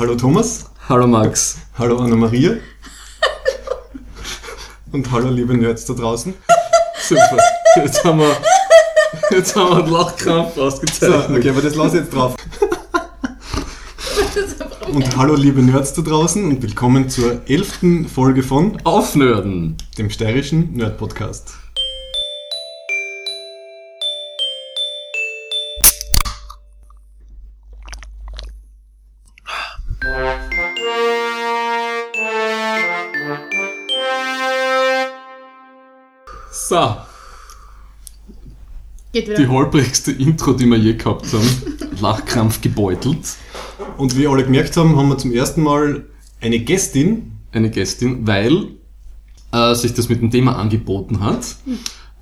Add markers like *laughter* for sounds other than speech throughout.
Hallo Thomas. Hallo Max. Hallo Anna-Maria. Und hallo liebe Nerds da draußen. Super. Jetzt haben wir, jetzt haben wir einen Lachkrampf So, ausgezeichnet. okay, aber das lasse ich jetzt drauf. Und hallo liebe Nerds da draußen und willkommen zur elften Folge von Aufnörden. dem steirischen Nerd-Podcast. So, Geht wieder. die holprigste Intro, die wir je gehabt haben. *laughs* Lachkrampf gebeutelt. Und wie alle gemerkt haben, haben wir zum ersten Mal eine Gästin. Eine Gästin, weil äh, sich das mit dem Thema angeboten hat.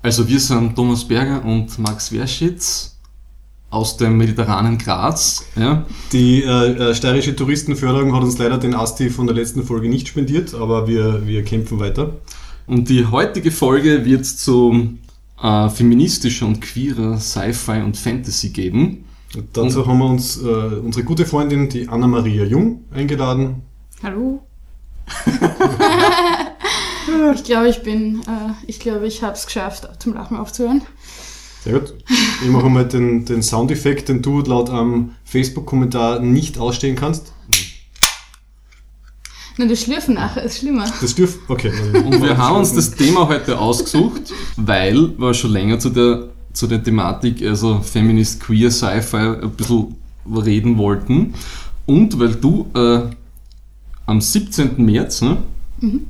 Also wir sind Thomas Berger und Max Werschitz aus dem mediterranen Graz. Ja. Die äh, äh, steirische Touristenförderung hat uns leider den Asti von der letzten Folge nicht spendiert, aber wir, wir kämpfen weiter. Und die heutige Folge wird zu äh, feministischer und queerer Sci-Fi und Fantasy geben. Und dazu haben wir uns äh, unsere gute Freundin, die Anna-Maria Jung, eingeladen. Hallo. *laughs* ich glaube, ich bin, äh, ich glaube, ich habe es geschafft, zum Lachen aufzuhören. Sehr gut. Ich mache mal den, den Soundeffekt, den du laut einem Facebook-Kommentar nicht ausstehen kannst. Nein, das Schlürfen nachher ist schlimmer. Das dürft. Okay. Und wir haben uns das Thema heute ausgesucht, weil wir schon länger zu der, zu der Thematik, also Feminist Queer Sci-Fi, ein bisschen reden wollten. Und weil du äh, am 17. März ne,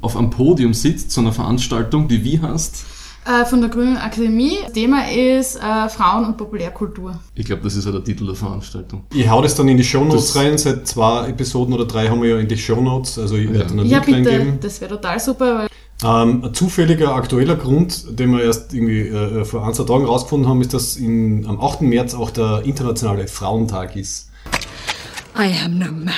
auf einem Podium sitzt zu einer Veranstaltung, die wie heißt? Äh, von der Grünen Akademie. Das Thema ist äh, Frauen und Populärkultur. Ich glaube, das ist ja der Titel der Veranstaltung. Ich hau das dann in die Shownotes Das- rein. Seit zwei Episoden oder drei haben wir ja in die Shownotes. Also ich werde dann einen Ja, Link bitte, reingeben. das wäre total super, weil Ähm, ein zufälliger aktueller Grund, den wir erst irgendwie äh, vor ein, zwei Tagen rausgefunden haben, ist, dass in, am 8. März auch der internationale Frauentag ist. I am no man.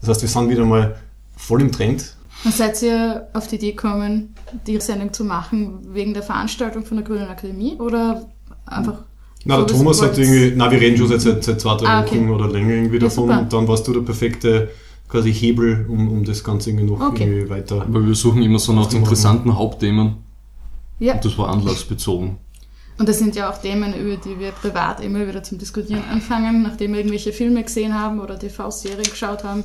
Das heißt, wir sind wieder mal voll im Trend. Dann seid ihr auf die Idee gekommen, die Sendung zu machen wegen der Veranstaltung von der Grünen Akademie oder einfach Na, so, der Thomas hat irgendwie, na, wir reden schon seit, seit, seit zwei, drei Ah, okay. Wochen oder länger irgendwie Ja, davon super. und dann warst du der perfekte quasi Hebel, um, um das Ganze irgendwie noch Okay. irgendwie weiter. Weil wir suchen immer so nach interessanten Hauptthemen. Ja. Und das war anlassbezogen. Und das sind ja auch Themen, über die wir privat immer wieder zum Diskutieren anfangen, nachdem wir irgendwelche Filme gesehen haben oder TV-Serien geschaut haben.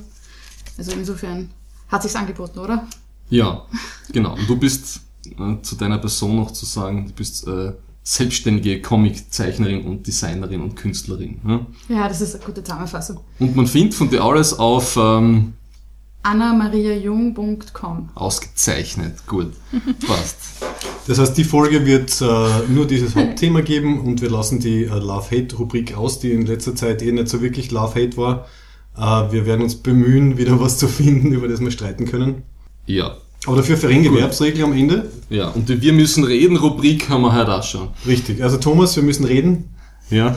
Also insofern hat sich's angeboten, oder? Ja, genau. Und du bist äh, zu deiner Person noch zu sagen, du bist äh, selbstständige Comiczeichnerin und Designerin und Künstlerin. Ne? Ja, das ist eine gute Zusammenfassung. Und man findet von dir alles auf ähm, annamariajung.com. ausgezeichnet. Gut, *laughs* passt. Das heißt, die Folge wird äh, nur dieses Hauptthema geben und wir lassen die äh, Love-Hate-Rubrik aus, die in letzter Zeit eh nicht so wirklich Love-Hate war. Äh, wir werden uns bemühen, wieder was zu finden, über das wir streiten können. Ja, Aber dafür Verringgewerbsregel am Ende. ja. Und die Wir müssen reden Rubrik haben wir heute auch schon. Richtig. Also Thomas, wir müssen reden. Ja,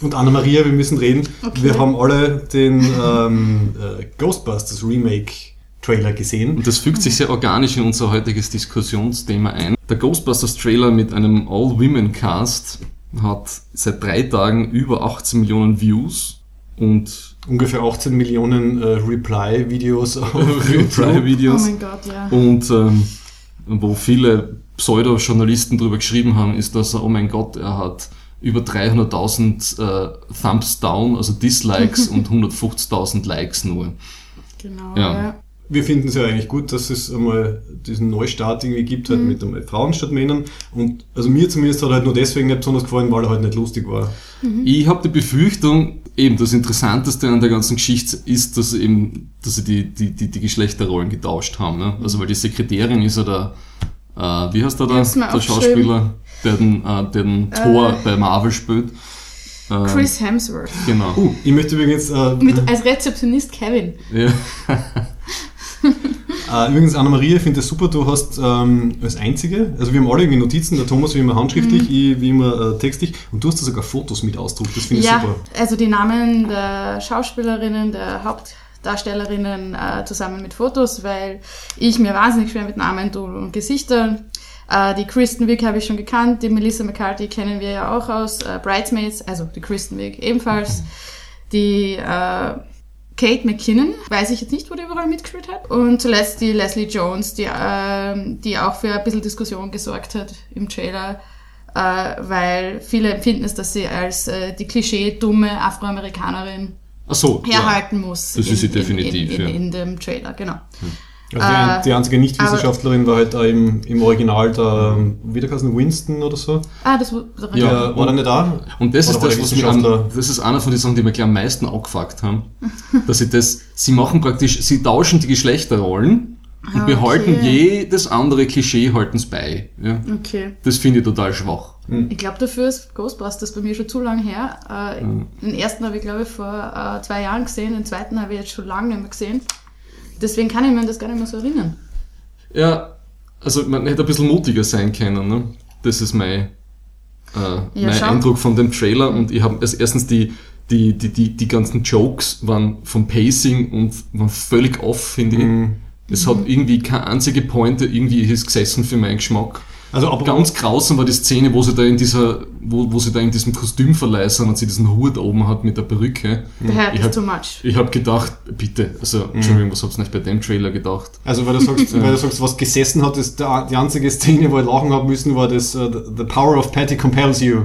Und Anna-Maria, wir müssen reden. Okay. Wir haben alle den ähm, äh, Ghostbusters Remake Trailer gesehen. und das fügt sich sehr organisch in unser heutiges Diskussionsthema ein. Der Ghostbusters Trailer mit einem All-Women-Cast hat seit drei Tagen über 18 Millionen Views und Ungefähr 18 Millionen äh, Reply-Videos auf *laughs* YouTube. Oh Reply-Videos. mein Gott, ja. Und ähm, wo viele Pseudo-Journalisten darüber geschrieben haben, ist, dass er, oh mein Gott, er hat über 300.000 äh, Thumbs down, also Dislikes *laughs* und 150.000 Likes nur. Genau, Ja. ja. Wir finden es ja eigentlich gut, dass es einmal diesen Neustart irgendwie gibt, halt mit einmal Frauen statt Männern. Und also mir zumindest hat er halt nur deswegen nicht besonders gefallen, weil er halt nicht lustig war. Ich habe die Befürchtung, eben das Interessanteste an der ganzen Geschichte ist, dass eben, dass sie die, die, die, die Geschlechterrollen getauscht haben. Ne? Also weil die Sekretärin ist ja der, äh, wie heißt der da, der. Schauspieler, der den, äh, den Thor bei Marvel spielt. Äh, Chris Hemsworth. Genau. Uh, ich möchte übrigens, äh, Mit, als Rezeptionist Kevin. Ja. *laughs* äh, übrigens Anna-Maria, ich finde das super, du hast ähm, als Einzige, also wir haben alle irgendwie Notizen, der Thomas wie immer handschriftlich, ich wie immer äh, textlich und du hast da sogar Fotos mit ausdruckt, das finde ich Ja, super. also die Namen der Schauspielerinnen, der Hauptdarstellerinnen äh, zusammen mit Fotos, weil ich mir wahnsinnig schwer mit Namen tue und Gesichtern. Äh, die Kristen Wiig habe ich schon gekannt, die Melissa McCarthy kennen wir ja auch aus äh, Bridesmaids, also die Kristen Wiig ebenfalls. Die äh, Kate McKinnon, weiß ich jetzt nicht, wo die überall mitgespielt hat. Und zuletzt die Leslie Jones, die, ähm, die auch für ein bisschen Diskussion gesorgt hat im Trailer, äh, weil viele empfinden es, dass sie als äh, die Klischee-dumme Afroamerikanerin so, ja. herhalten muss. Das ist sie in, definitiv, in, in, ja. in, in dem Trailer, genau. Also die, Äh, die einzige Nicht-Wissenschaftlerin war halt auch im, im Original der, wie der Winston oder so. Ah, das war Ja. Der, war der nicht da? Und das Oder ist war das, was mich an, das ist einer von den Sachen, die mir gleich am meisten angefuckt haben. *laughs* dass sie das, sie machen praktisch, sie tauschen die Geschlechterrollen und Ah, behalten okay. jedes andere Klischee halten's bei. Ja. Okay. Das finde ich total schwach. Ich glaube, dafür ist Ghostbusters bei mir schon zu lang her. Äh, Den ersten habe ich, glaube ich, vor äh, zwei Jahren gesehen, den zweiten habe ich jetzt schon lange nicht mehr gesehen. Deswegen kann ich mir das gar nicht mehr so erinnern. Ja, also man hätte ein bisschen mutiger sein können. Ne? Das ist mein, äh, Ja, mein schau. Eindruck von dem Trailer. Und ich habe also erstens die, die, die, die, die ganzen Jokes waren vom Pacing und waren völlig off, finde ich. Es hat irgendwie keine einzige Pointe irgendwie ist gesessen für meinen Geschmack. Also, aber Ganz grausam war die Szene, wo sie da in dieser, wo, wo sie da in diesem Kostümverleih sind und sie diesen Hut oben hat mit der Perücke. The Hat Ich is hab- too much. Ich habe gedacht, bitte, also Entschuldigung, was habt ihr nicht bei dem Trailer gedacht? Also, weil du sagst, *laughs* weil du sagst was gesessen hat, ist der, die einzige Szene, wo ich lachen habe müssen, war das uh, The Power of Patty Compels You,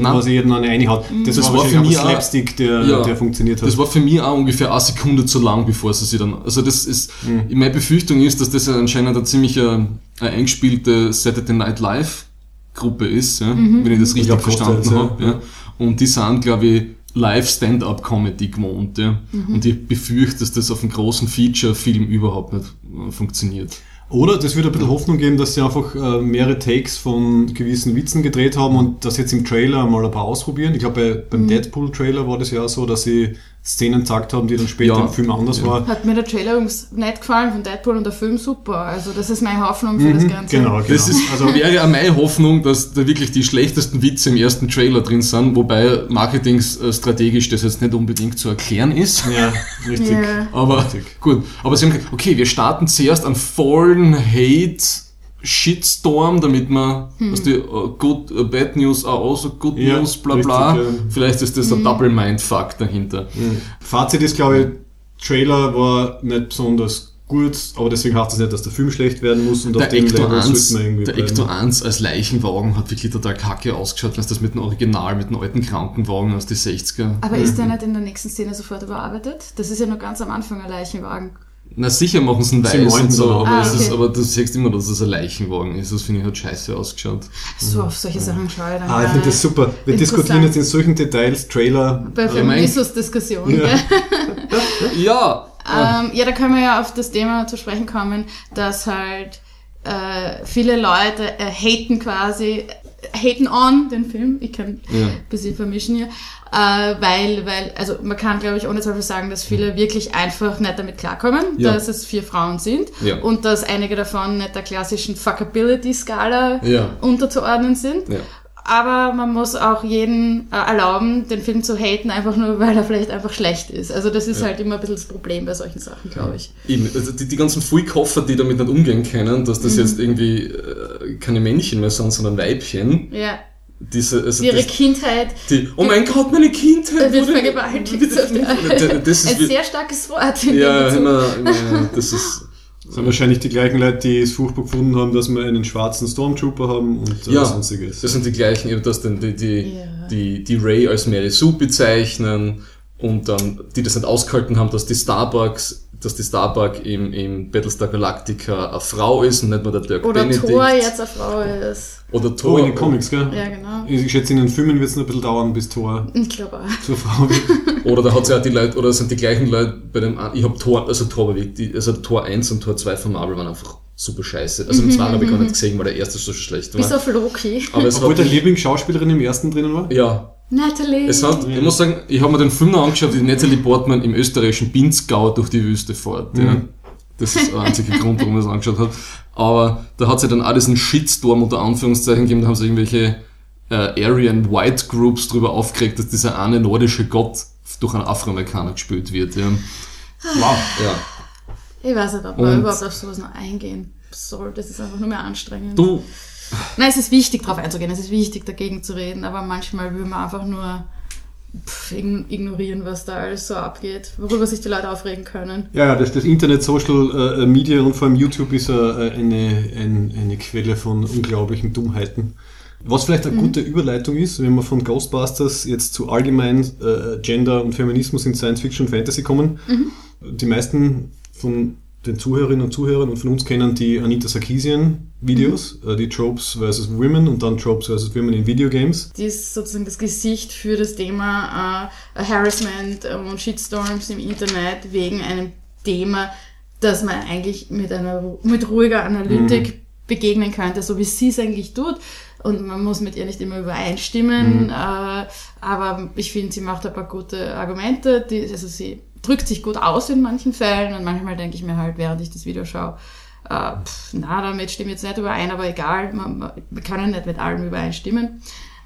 Na, was jeden an eine hat. Das, Das war, war für mich auch- Slapstick, der, Ja. der funktioniert hat. Das war für mich auch ungefähr eine Sekunde zu lang, bevor sie sie dann. Also das ist. Mhm. Meine Befürchtung ist, dass das anscheinend eine ziemlich äh, eine eingespielte Saturday Night Live Gruppe ist, ja, wenn ich das richtig glaub, verstanden habe. ja. Ja. Und die sind, glaube ich, live Stand-up-Comedy gewohnt. Ja. Und ich befürchte, dass das auf einem großen Feature-Film überhaupt nicht äh, funktioniert. Oder das würde ein bisschen Hoffnung geben, dass sie einfach äh, mehrere Takes von gewissen Witzen gedreht haben und das jetzt im Trailer mal ein paar ausprobieren. Ich glaube, bei, beim Deadpool-Trailer war das ja so, dass sie Szenen gezeigt haben, die dann später Ja. im Film anders Ja. war. Hat mir der Trailer übrigens nicht gefallen von Deadpool und der Film super. Also das ist meine Hoffnung für das Ganze. Genau, genau. Das ist, also *laughs* wäre auch meine Hoffnung, dass da wirklich die schlechtesten Witze im ersten Trailer drin sind, wobei marketingstrategisch das jetzt nicht unbedingt zu erklären ist. ja, richtig. Ja. Aber Richtig. gut. Aber sie haben gesagt, okay, wir starten zuerst einen vollen Hate Shitstorm, damit man, was die uh, good, uh, Bad News are also good Ja, news, bla bla. richtig, ja. Vielleicht ist das ein Double Mindfuck dahinter. Fazit ist, glaube ich, Trailer war nicht besonders gut, aber deswegen heißt das nicht, dass der Film schlecht werden muss und Der auf dem Ecto Level 1, sollte man irgendwie der bleiben. Ecto 1 als Leichenwagen hat wirklich total kacke ausgeschaut, wenn du das mit dem Original, mit dem alten Krankenwagen aus den 60er. Aber ist der nicht in der nächsten Szene sofort überarbeitet? Das ist ja nur ganz am Anfang ein Leichenwagen. Na sicher machen sie einen weiß und so, aber, Ah, es ist, okay. aber du siehst immer, dass es ein Leichenwagen ist. Das finde ich hat scheiße ausgeschaut. So, auf solche Sachen schaue ich dann Ah, ich finde das super. Wir diskutieren jetzt in solchen Details Trailer. Bei Ja, mein- Feminismus-Diskussion. Ja. *laughs* Ja! Ähm, ja, da können wir ja auf das Thema zu sprechen kommen, dass halt äh, viele Leute äh, haten quasi, haten on den Film, ich kann Ja. ein bisschen vermischen hier, äh, weil, weil, also man kann glaube ich ohne Zweifel sagen, dass viele wirklich einfach nicht damit klarkommen, Ja. dass es vier Frauen sind Ja. und dass einige davon nicht der klassischen Fuckability-Skala unterzuordnen sind. Ja. Aber man muss auch jeden äh, erlauben, den Film zu haten, einfach nur, *laughs* weil er vielleicht einfach schlecht ist. Also das ist halt immer ein bisschen das Problem bei solchen Sachen, glaube ich. Eben, also die, die ganzen Fulkoffer, die damit nicht umgehen können, dass Mhm. das jetzt irgendwie äh, keine Männchen mehr sind, sondern Weibchen. Ja, Diese, also ihre das, Kindheit die, oh mein Gott, meine Kindheit wird vergewaltigt. *laughs* Das- ist Ein wie- sehr starkes Wort. in ja, immer, immer, das ist, Das sind wahrscheinlich die gleichen Leute, die es furchtbar gefunden haben, dass wir einen schwarzen Stormtrooper haben und äh, ja, sonstiges. das sind die gleichen, eben, dass dann die, die, Ja. die, die Ray als Mary Sue bezeichnen und dann, die das nicht ausgehalten haben, dass die Starbucks, dass die Starbuck im, im Battlestar Galactica eine Frau ist und nicht nur der Dirk Oder Benedict. Thor jetzt eine Frau ist. Oder Oh, Thor. in den Comics, gell? Ja, genau. Ich schätze, in den Filmen wird es noch ein bisschen dauern, bis Thor Ich glaube auch. zur Frau wird. *laughs* Oder da hat ja auch die Leute, oder sind die gleichen Leute bei dem, ich habe Tor, also die, also Tor 1 und Tor 2 von Marvel waren einfach super scheiße. Also den zweiten *laughs* habe ich gar nicht gesehen, weil der erste so schlecht war. Bis auf Loki. Aber es Obwohl der Lieblingsschauspielerin im ersten drinnen war? ja, Natalie. es hat, ich muss sagen, ich habe mir den Film noch angeschaut, wie Natalie Portman im österreichischen Pinzgau durch die Wüste fährt. Ja. Das ist der einzige *laughs* Grund, warum ich das angeschaut habe. Aber da hat sie dann auch diesen Shitstorm unter Anführungszeichen gegeben, da haben sie irgendwelche äh, Aryan White Groups drüber aufgeregt, dass dieser eine nordische Gott durch einen Afroamerikaner gespielt wird. Ja. Wow. ja. ich weiß nicht, ob wir Und- überhaupt auf sowas noch eingehen soll. Das ist einfach nur mehr anstrengend. Du, Nein, es ist wichtig, darauf einzugehen. Es ist wichtig, dagegen zu reden. Aber manchmal will man einfach nur pff, ign- ignorieren, was da alles so abgeht, worüber sich die Leute aufregen können. Ja, das, das Internet, Social äh, Media und vor allem YouTube ist äh, eine, ein, eine Quelle von unglaublichen Dummheiten. Was vielleicht eine gute Überleitung ist, wenn wir von Ghostbusters jetzt zu allgemein äh, Gender und Feminismus in Science Fiction und Fantasy kommen. Die meisten von den Zuhörerinnen und Zuhörern und von uns kennen die Anita Sarkeesian Videos, äh, die Tropes vs. Women und dann Tropes vs. Women in Videogames. Die ist sozusagen das Gesicht für das Thema äh, Harassment und Shitstorms im Internet wegen einem Thema, das man eigentlich mit einer mit ruhiger Analytik begegnen könnte, so wie sie es eigentlich tut. Und man muss mit ihr nicht immer übereinstimmen, äh, aber ich finde, sie macht ein paar gute Argumente. Die, also sie drückt sich gut aus in manchen Fällen und manchmal denke ich mir halt, während ich das Video schaue, äh, pff, na, damit stimme ich jetzt nicht überein, aber egal, man, man, wir können nicht mit allem übereinstimmen.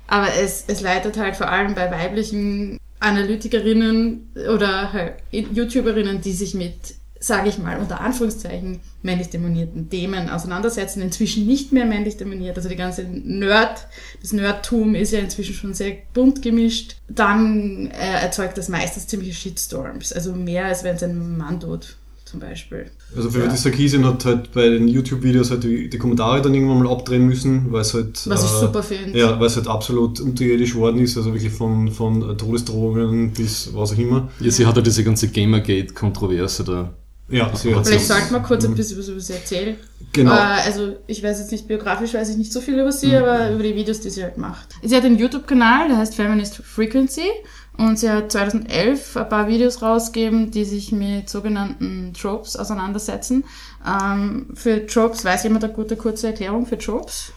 Aber es, es leitet halt vor allem bei weiblichen Analytikerinnen oder halt YouTuberinnen, die sich mit, sage ich mal, unter Anführungszeichen männlich dominierten Themen auseinandersetzen, inzwischen nicht mehr männlich dominiert. Also die ganze Nerd, das Nerdtum ist ja inzwischen schon sehr bunt gemischt. Dann äh, erzeugt das meistens ziemliche Shitstorms. Also mehr als wenn es ein Mann tut, zum Beispiel. Also für Ja. die Sarkeesian hat halt bei den YouTube-Videos halt die, die Kommentare dann irgendwann mal abdrehen müssen, weil es halt... Was ich äh, super finde. Ja, weil es halt absolut unterirdisch worden ist, also wirklich von, von Todesdrohungen bis was auch immer. Ja, sie hat ja diese ganze Gamergate-Kontroverse da. Ja, sie hat Vielleicht sollte man kurz ein bisschen was über sie erzählen. Genau. Äh, also ich weiß jetzt nicht, biografisch weiß ich nicht so viel über sie, Mhm. aber über die Videos, die sie halt macht. Sie hat einen YouTube-Kanal, der heißt Feminist Frequency und sie hat 2011 ein paar Videos rausgegeben, die sich mit sogenannten Tropes auseinandersetzen. Ähm, für Tropes, weiß jemand eine gute kurze Erklärung für Tropes?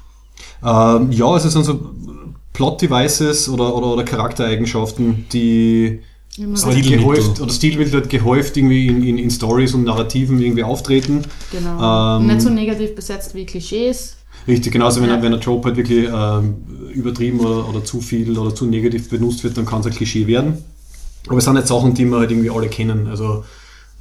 Ähm, ja, es sind so Plot-Devices oder, oder, oder Charaktereigenschaften, die Halt Stilmittel. gehäuft, oder halt gehäuft irgendwie in, in, in Stories und Narrativen irgendwie auftreten. Genau. Ähm, Nicht so negativ besetzt wie Klischees. Richtig, genauso wenn, Ja. ein- wenn ein Trope halt wirklich ähm, übertrieben oder, oder zu viel oder zu negativ benutzt wird, dann kann es ein Klischee werden. Aber es sind jetzt Sachen, die wir halt irgendwie alle kennen. Also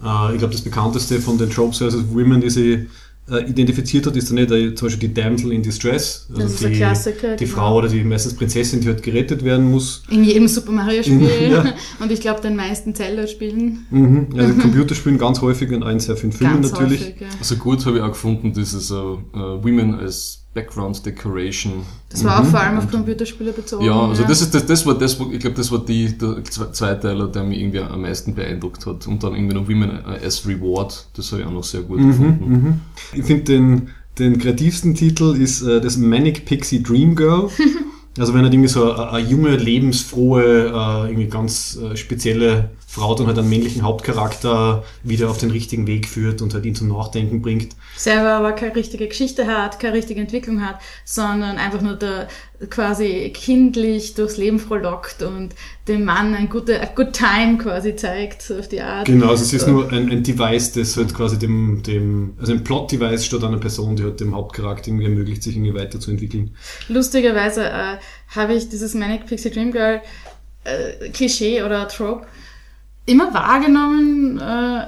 äh, ich glaube, das bekannteste von den Tropes versus Women, die sie äh, identifiziert hat, ist dann nicht äh, zum Beispiel die Damsel in Distress. Also Das ist die, ein Klassiker, Die genau. Frau oder die meistens Prinzessin, die halt gerettet werden muss. In jedem Super Mario-Spiel *laughs* Ja. und ich glaube den meisten Zelda-Spielen. Mhm. Also *laughs* Computerspielen ganz häufig und einen sehr vielen Filmen Ganz natürlich. häufig, ja. Also gut habe ich auch gefunden, dieses äh, äh, Women als Background Decoration. Das war auch vor allem auf Computerspiele bezogen. Ja, also das ist das, das war das, ich glaube, das war die, der Zwe- Zweiteiler, der mich irgendwie am meisten beeindruckt hat. Und dann irgendwie noch Women as Reward, das habe ich auch noch sehr gut gefunden. Mhm. Ich finde den, den kreativsten Titel ist äh, das Manic Pixie Dream Girl. *laughs* Also wenn halt irgendwie so eine, eine junge, lebensfrohe, äh, irgendwie ganz äh, spezielle Frau dann halt einen männlichen Hauptcharakter wieder auf den richtigen Weg führt und halt ihn zum Nachdenken bringt. selber aber keine richtige Geschichte hat, keine richtige Entwicklung hat, sondern einfach nur da quasi kindlich durchs Leben frohlockt und dem Mann ein gute, a good time quasi zeigt, so auf die Art. Genau, also es ist nur ein, ein Device, das halt quasi dem, dem also ein Plot-Device statt einer Person, die halt dem Hauptcharakter irgendwie ermöglicht, sich irgendwie weiterzuentwickeln. Lustigerweise äh, habe ich dieses Manic Pixie Dream Girl äh, Klischee oder Trope immer wahrgenommen, äh,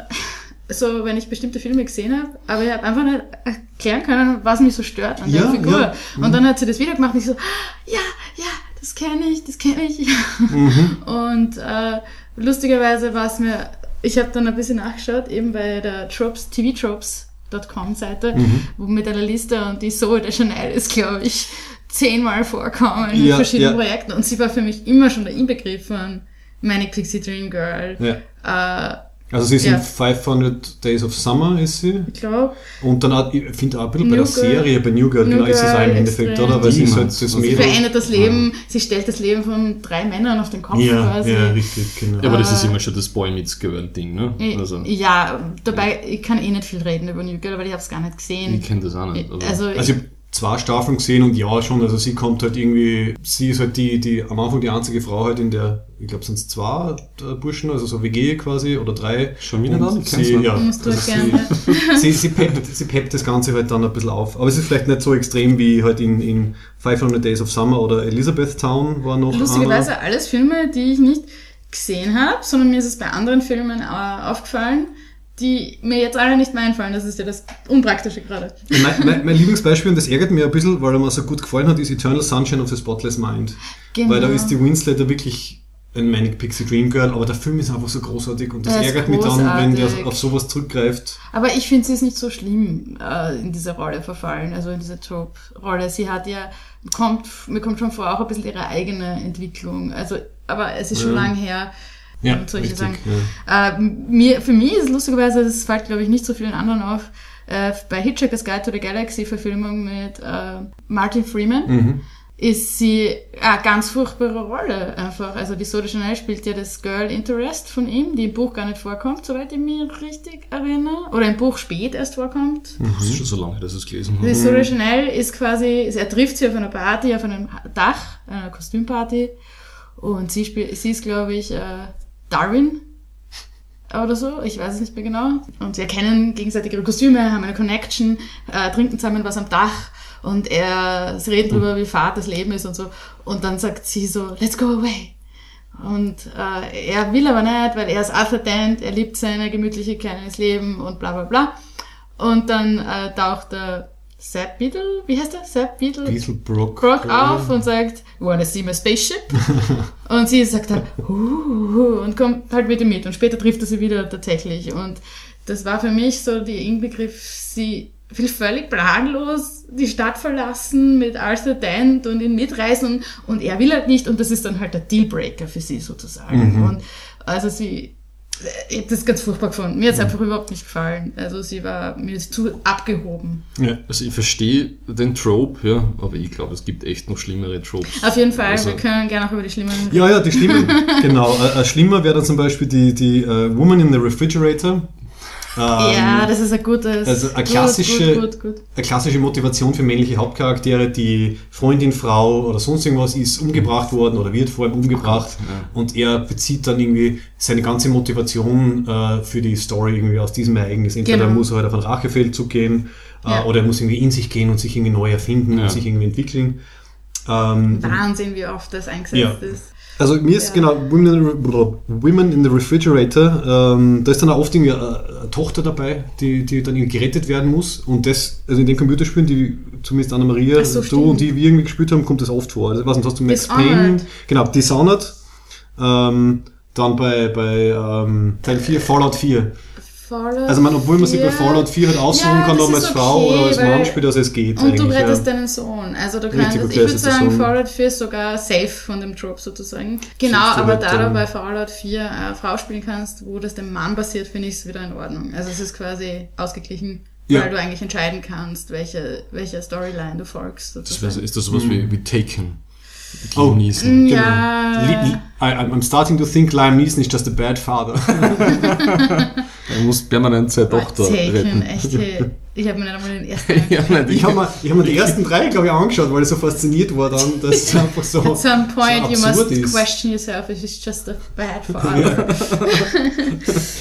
*laughs* so wenn ich bestimmte Filme gesehen habe, aber ich habe einfach nicht erklären können, was mich so stört an Ja, der Figur. ja. Mhm. Und dann hat sie das Video gemacht und ich so, ja, ja, das kenne ich, das kenne ich. *laughs* Mhm. Und äh, lustigerweise war es mir, ich habe dann ein bisschen nachgeschaut, eben bei der Tropes, tvtropes.com Seite, Mhm. wo mit einer Liste und die Zoe de Chanel ist, glaube ich, zehnmal vorkommen in Ja, verschiedenen ja. Projekten und sie war für mich immer schon der Inbegriff von Manic Pixie Dream Girl. Ja. Äh, Also sie ist Ja. in 500 Days of Summer ist sie. ich glaube, Und dann auch, ich finde auch ein bisschen bei New der Girl. Serie, bei New Girl, New genau, ist es auch im Girl, Endeffekt, oder? Weil sie ist halt das Also sie Mädel. verändert das Leben, sie stellt das Leben von drei Männern auf den Kopf Ja, quasi. ja, richtig, genau. Ja, aber das ist Äh, immer schon das Boy Meets Girl Ding, ne? Also, Ja, dabei, ich kann eh nicht viel reden über New Girl, weil ich habe es gar nicht gesehen. ich kenne das auch nicht. aber- Also, Also ich zwei Staffeln gesehen und ja schon, also sie kommt halt irgendwie, sie ist halt die, die am Anfang die einzige Frau halt in der, ich glaube sind es zwei äh, Burschen, also so WG quasi oder drei. Schon wieder Und da? Ich kenn's sie, ja, also *laughs* sie, sie, sie, peppt, sie peppt das Ganze halt dann ein bisschen auf. Aber es ist vielleicht nicht so extrem wie halt in, in 500 Days of Summer oder Elizabethtown war noch Lustigerweise alles Filme, die ich nicht gesehen habe, sondern mir ist es bei anderen Filmen äh, aufgefallen, die mir jetzt alle nicht mehr einfallen. Das ist ja das Unpraktische gerade. Mein, mein, mein Lieblingsbeispiel, und das ärgert mir ein bisschen, weil er mir so gut gefallen hat, ist Eternal Sunshine of the Spotless Mind. Genau. Weil da ist die Winslet ja wirklich ein Manic Pixie Dream Girl, aber der Film ist einfach so großartig und das Er ärgert mich dann, wenn der auf sowas zurückgreift. Aber ich finde, sie ist nicht so schlimm äh, in diese Rolle verfallen, also in diese Trope-Rolle. Sie hat ja, kommt, mir kommt schon vor, auch ein bisschen ihre eigene Entwicklung. Also, aber es ist schon Ja. lang her. Ja, und solche richtig, Sachen. ja. Äh, mir, für mich ist lustigerweise, das fällt glaube ich nicht so vielen anderen auf, äh, bei Hitchhiker's Guide to the Galaxy Verfilmung mit äh, Martin Freeman Mhm. ist sie eine ganz furchtbare Rolle einfach. Also die Soda Chanel spielt ja das Girl Interest von ihm, die im Buch gar nicht vorkommt, soweit ich mich richtig erinnere. Oder im Buch spät erst vorkommt. Das ist schon so lange, dass ich es gelesen Die habe. Soda Chanel ist quasi, er trifft sie auf einer Party, auf einem Dach, einer Kostümparty. Und sie spielt, sie ist glaube ich äh, Darwin oder so, ich weiß es nicht mehr genau. Und sie erkennen gegenseitig ihre Kostüme, haben eine Connection, äh, trinken zusammen was am Dach und er, sie reden darüber, wie fad das Leben ist und so. Und dann sagt sie so, let's go away. Und äh, er will aber nicht, weil er ist Dent, er liebt seine gemütliche kleines Leben und bla bla bla. Und dann äh, taucht der Sepp Beetle, wie heißt der? Sepp Beetle? Beetlebrook. Brock auf und sagt, wanna see my spaceship? *laughs* und sie sagt dann, uh, und kommt halt ihm mit. Und später trifft er sie wieder tatsächlich. Und das war für mich so der Inbegriff, sie will völlig planlos die Stadt verlassen mit Arthur Dent und ihn mitreisen und er will halt nicht und das ist dann halt der Dealbreaker für sie sozusagen. Und also sie, ich habe das ganz furchtbar gefunden. Mir hat es einfach überhaupt nicht gefallen. Also sie war mir ist zu abgehoben. Ja. Also ich verstehe den Trope, ja, aber ich glaube, es gibt echt noch schlimmere Tropes. Auf jeden Fall, Also- wir können gerne auch über die schlimmeren reden. Ja, ja, die Schlimmen. *laughs* genau. Äh, äh, schlimmer wäre dann zum Beispiel die, die äh, Woman in the Refrigerator. Ähm, Ja, das ist ein gutes. also eine klassische- Gut, gut, gut. eine klassische Motivation für männliche Hauptcharaktere, die Freundin, Frau oder sonst irgendwas ist umgebracht worden oder wird vor ihm umgebracht ja. und er bezieht dann irgendwie seine ganze Motivation äh, für die Story irgendwie aus diesem Ereignis. Entweder Genau. muss er halt auf einen Rachefeldzug gehen äh, Ja. oder er muss irgendwie in sich gehen und sich irgendwie neu erfinden Ja. und sich irgendwie entwickeln. Ähm, Wahnsinn, wie oft das eingesetzt Ja. ist. Also mir ist Ja. genau Women in, the- Women in the Refrigerator, ähm, da ist dann auch oft irgendwie eine, eine Tochter dabei, die, die dann irgendwie gerettet werden muss und das, also in den Computerspielen, die zumindest Anna-Maria, so, du und die wir irgendwie gespielt haben, kommt das oft vor. Also, was hast du Max. Payne? Genau, Dishonored, ähm, dann bei, bei ähm, Teil 4, Fallout 4. Fallout Also man, obwohl man sich bei 4. Fallout 4 halt aussuchen Ja, kann, ob man als Frau okay, oder als Mann spielt, also es geht Und du rettest ja. deinen Sohn. Also du Richtig, kannst, du ich würde sagen. Fallout 4 ist sogar safe von dem Trope sozusagen. Genau, aber da du bei Fallout 4 äh, Frau spielen kannst, wo das dem Mann passiert, finde ich es wieder in Ordnung. Also es ist quasi ausgeglichen, Ja. weil du eigentlich entscheiden kannst, welche, welche Storyline du folgst. Das wär, ist das sowas wie, wie Taken? Oh. Liam Neeson. ja, li- I, I'm starting to think Liam Neeson is just a bad father. *laughs* Er muss permanent seine Tochter Taken, retten. echt. hey. Ich habe mir nicht einmal den ersten ja, Ich habe mir, hab mir die ersten drei, glaube ich, angeschaut, weil ich so fasziniert war dann, dass es *laughs* einfach so, At some point, so you must ist. question yourself if it's just a bad father. *laughs*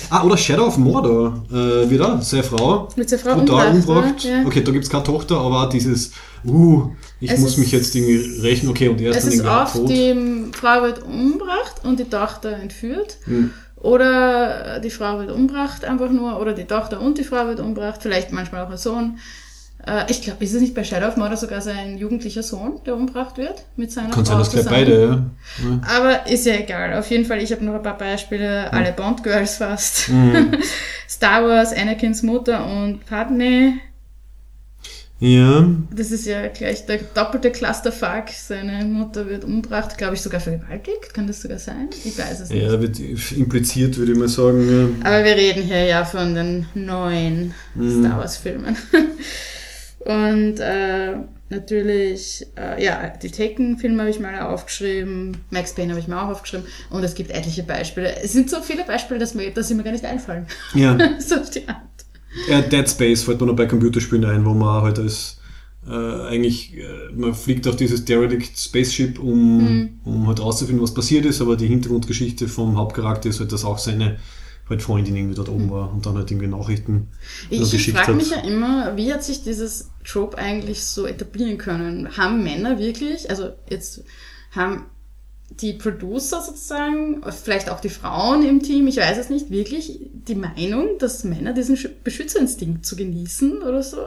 Ah, oder Shadow of Mordor, äh, wieder, seine Frau. Mit seiner Frau brutal umgebracht? Ja. Okay, da gibt es keine Tochter, aber auch dieses, uh, ich Es muss ist- mich jetzt irgendwie rächen, okay, und er ist Es dann ist irgendwie auch oft, tot. die Frau wird umgebracht und die Tochter entführt. Hm. Oder die Frau wird umgebracht einfach nur, oder die Tochter und die Frau wird umgebracht, vielleicht manchmal auch ein Sohn. Äh, Ich glaube, ist es nicht bei Shadow of Mordor sogar sein jugendlicher Sohn, der umgebracht wird mit seiner Kann sein, Frau dass gleich zusammen? beide, ja. ja. Aber ist ja egal. Auf jeden Fall, ich habe noch ein paar Beispiele, alle Bond Girls fast. Mhm. *laughs* Star Wars, Anakins Mutter und Padme. Ja, Das ist ja gleich der doppelte Clusterfuck. Seine Mutter wird umgebracht, glaube ich sogar vergewaltigt. Kann das sogar sein? Ich weiß es nicht. ja, wird impliziert, würde ich mal sagen. Ja. Aber wir reden hier ja von den neuen Mhm. Star Wars Filmen. *laughs* Und äh, natürlich, äh, ja, die Taken-Filme habe ich mal aufgeschrieben, Max Payne habe ich mir auch aufgeschrieben und es gibt etliche Beispiele. Es sind so viele Beispiele, dass mir, dass sie mir gar nicht einfallen. ja. *laughs* so Art. Ja, Dead Space fällt mir noch bei Computerspielen ein, wo man halt als äh, eigentlich, äh, man fliegt auf dieses Derelict Spaceship, um, Mhm. um halt rauszufinden, was passiert ist, aber die Hintergrundgeschichte vom Hauptcharakter ist halt, dass auch seine halt Freundin irgendwie dort oben war und dann halt irgendwie Nachrichten Ich geschickt frage hat. mich ja immer, wie hat sich dieses Trope eigentlich so etablieren können? Haben Männer wirklich, also jetzt haben die Producer sozusagen, vielleicht auch die Frauen im Team, ich weiß es nicht, wirklich die Meinung, dass Männer diesen Sch- Beschützerinstinkt zu genießen oder so?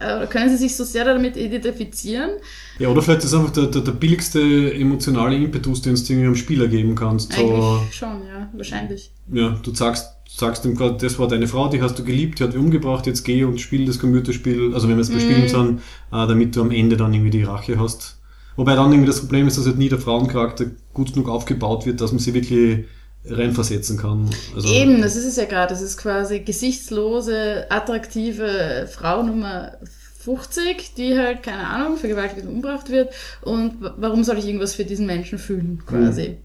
äh, können sie sich so sehr damit identifizieren. Ja, oder vielleicht ist es einfach der, der, der billigste emotionale Impetus, den du einem Spieler geben kannst. So, Eigentlich schon, ja, wahrscheinlich. ja, du sagst, sagst ihm gerade, das war deine Frau, die hast du geliebt, die hat dich umgebracht, jetzt geh und spiel das Computerspiel, also wenn wir es bei Spielen sind, äh, damit du am Ende dann irgendwie die Rache hast. Wobei dann irgendwie das Problem ist, dass halt nie der Frauencharakter gut genug aufgebaut wird, dass man sie wirklich reinversetzen kann. Also, Eben, das ist es ja gerade. Das ist quasi gesichtslose, attraktive Frau Nummer 50, die halt, keine Ahnung, vergewaltigt und umgebracht wird. Und warum soll ich irgendwas für diesen Menschen fühlen, quasi?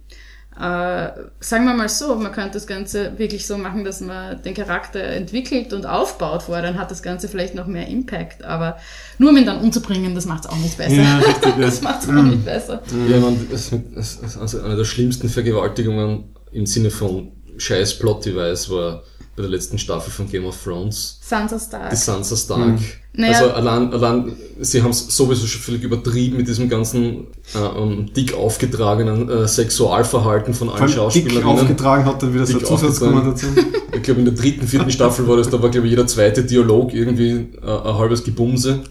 Äh, sagen wir mal so, man könnte das Ganze wirklich so machen, dass man den Charakter entwickelt und aufbaut vorher, dann hat das Ganze vielleicht noch mehr Impact. Aber nur um ihn dann umzubringen, das macht es auch nicht besser. Ja, richtig, *laughs* ja. Das macht es auch nicht besser. Ja, man, das, das, also eine der schlimmsten Vergewaltigungen im Sinne von scheiß Plot-Device war bei der letzten Staffel von Game of Thrones. Sansa Stark. Die Sansa Stark. Naja. Also allein, allein, sie haben es sowieso schon völlig übertrieben mit diesem ganzen äh, ähm, dick aufgetragenen äh, Sexualverhalten von allen allem dick aufgetragen hat dann wieder so ein Dick Zusatz kommen dazu. *laughs* Ich glaube, in der dritten, vierten Staffel war das, da war, glaube ich, jeder zweite Dialog irgendwie äh, ein halbes Gebumse.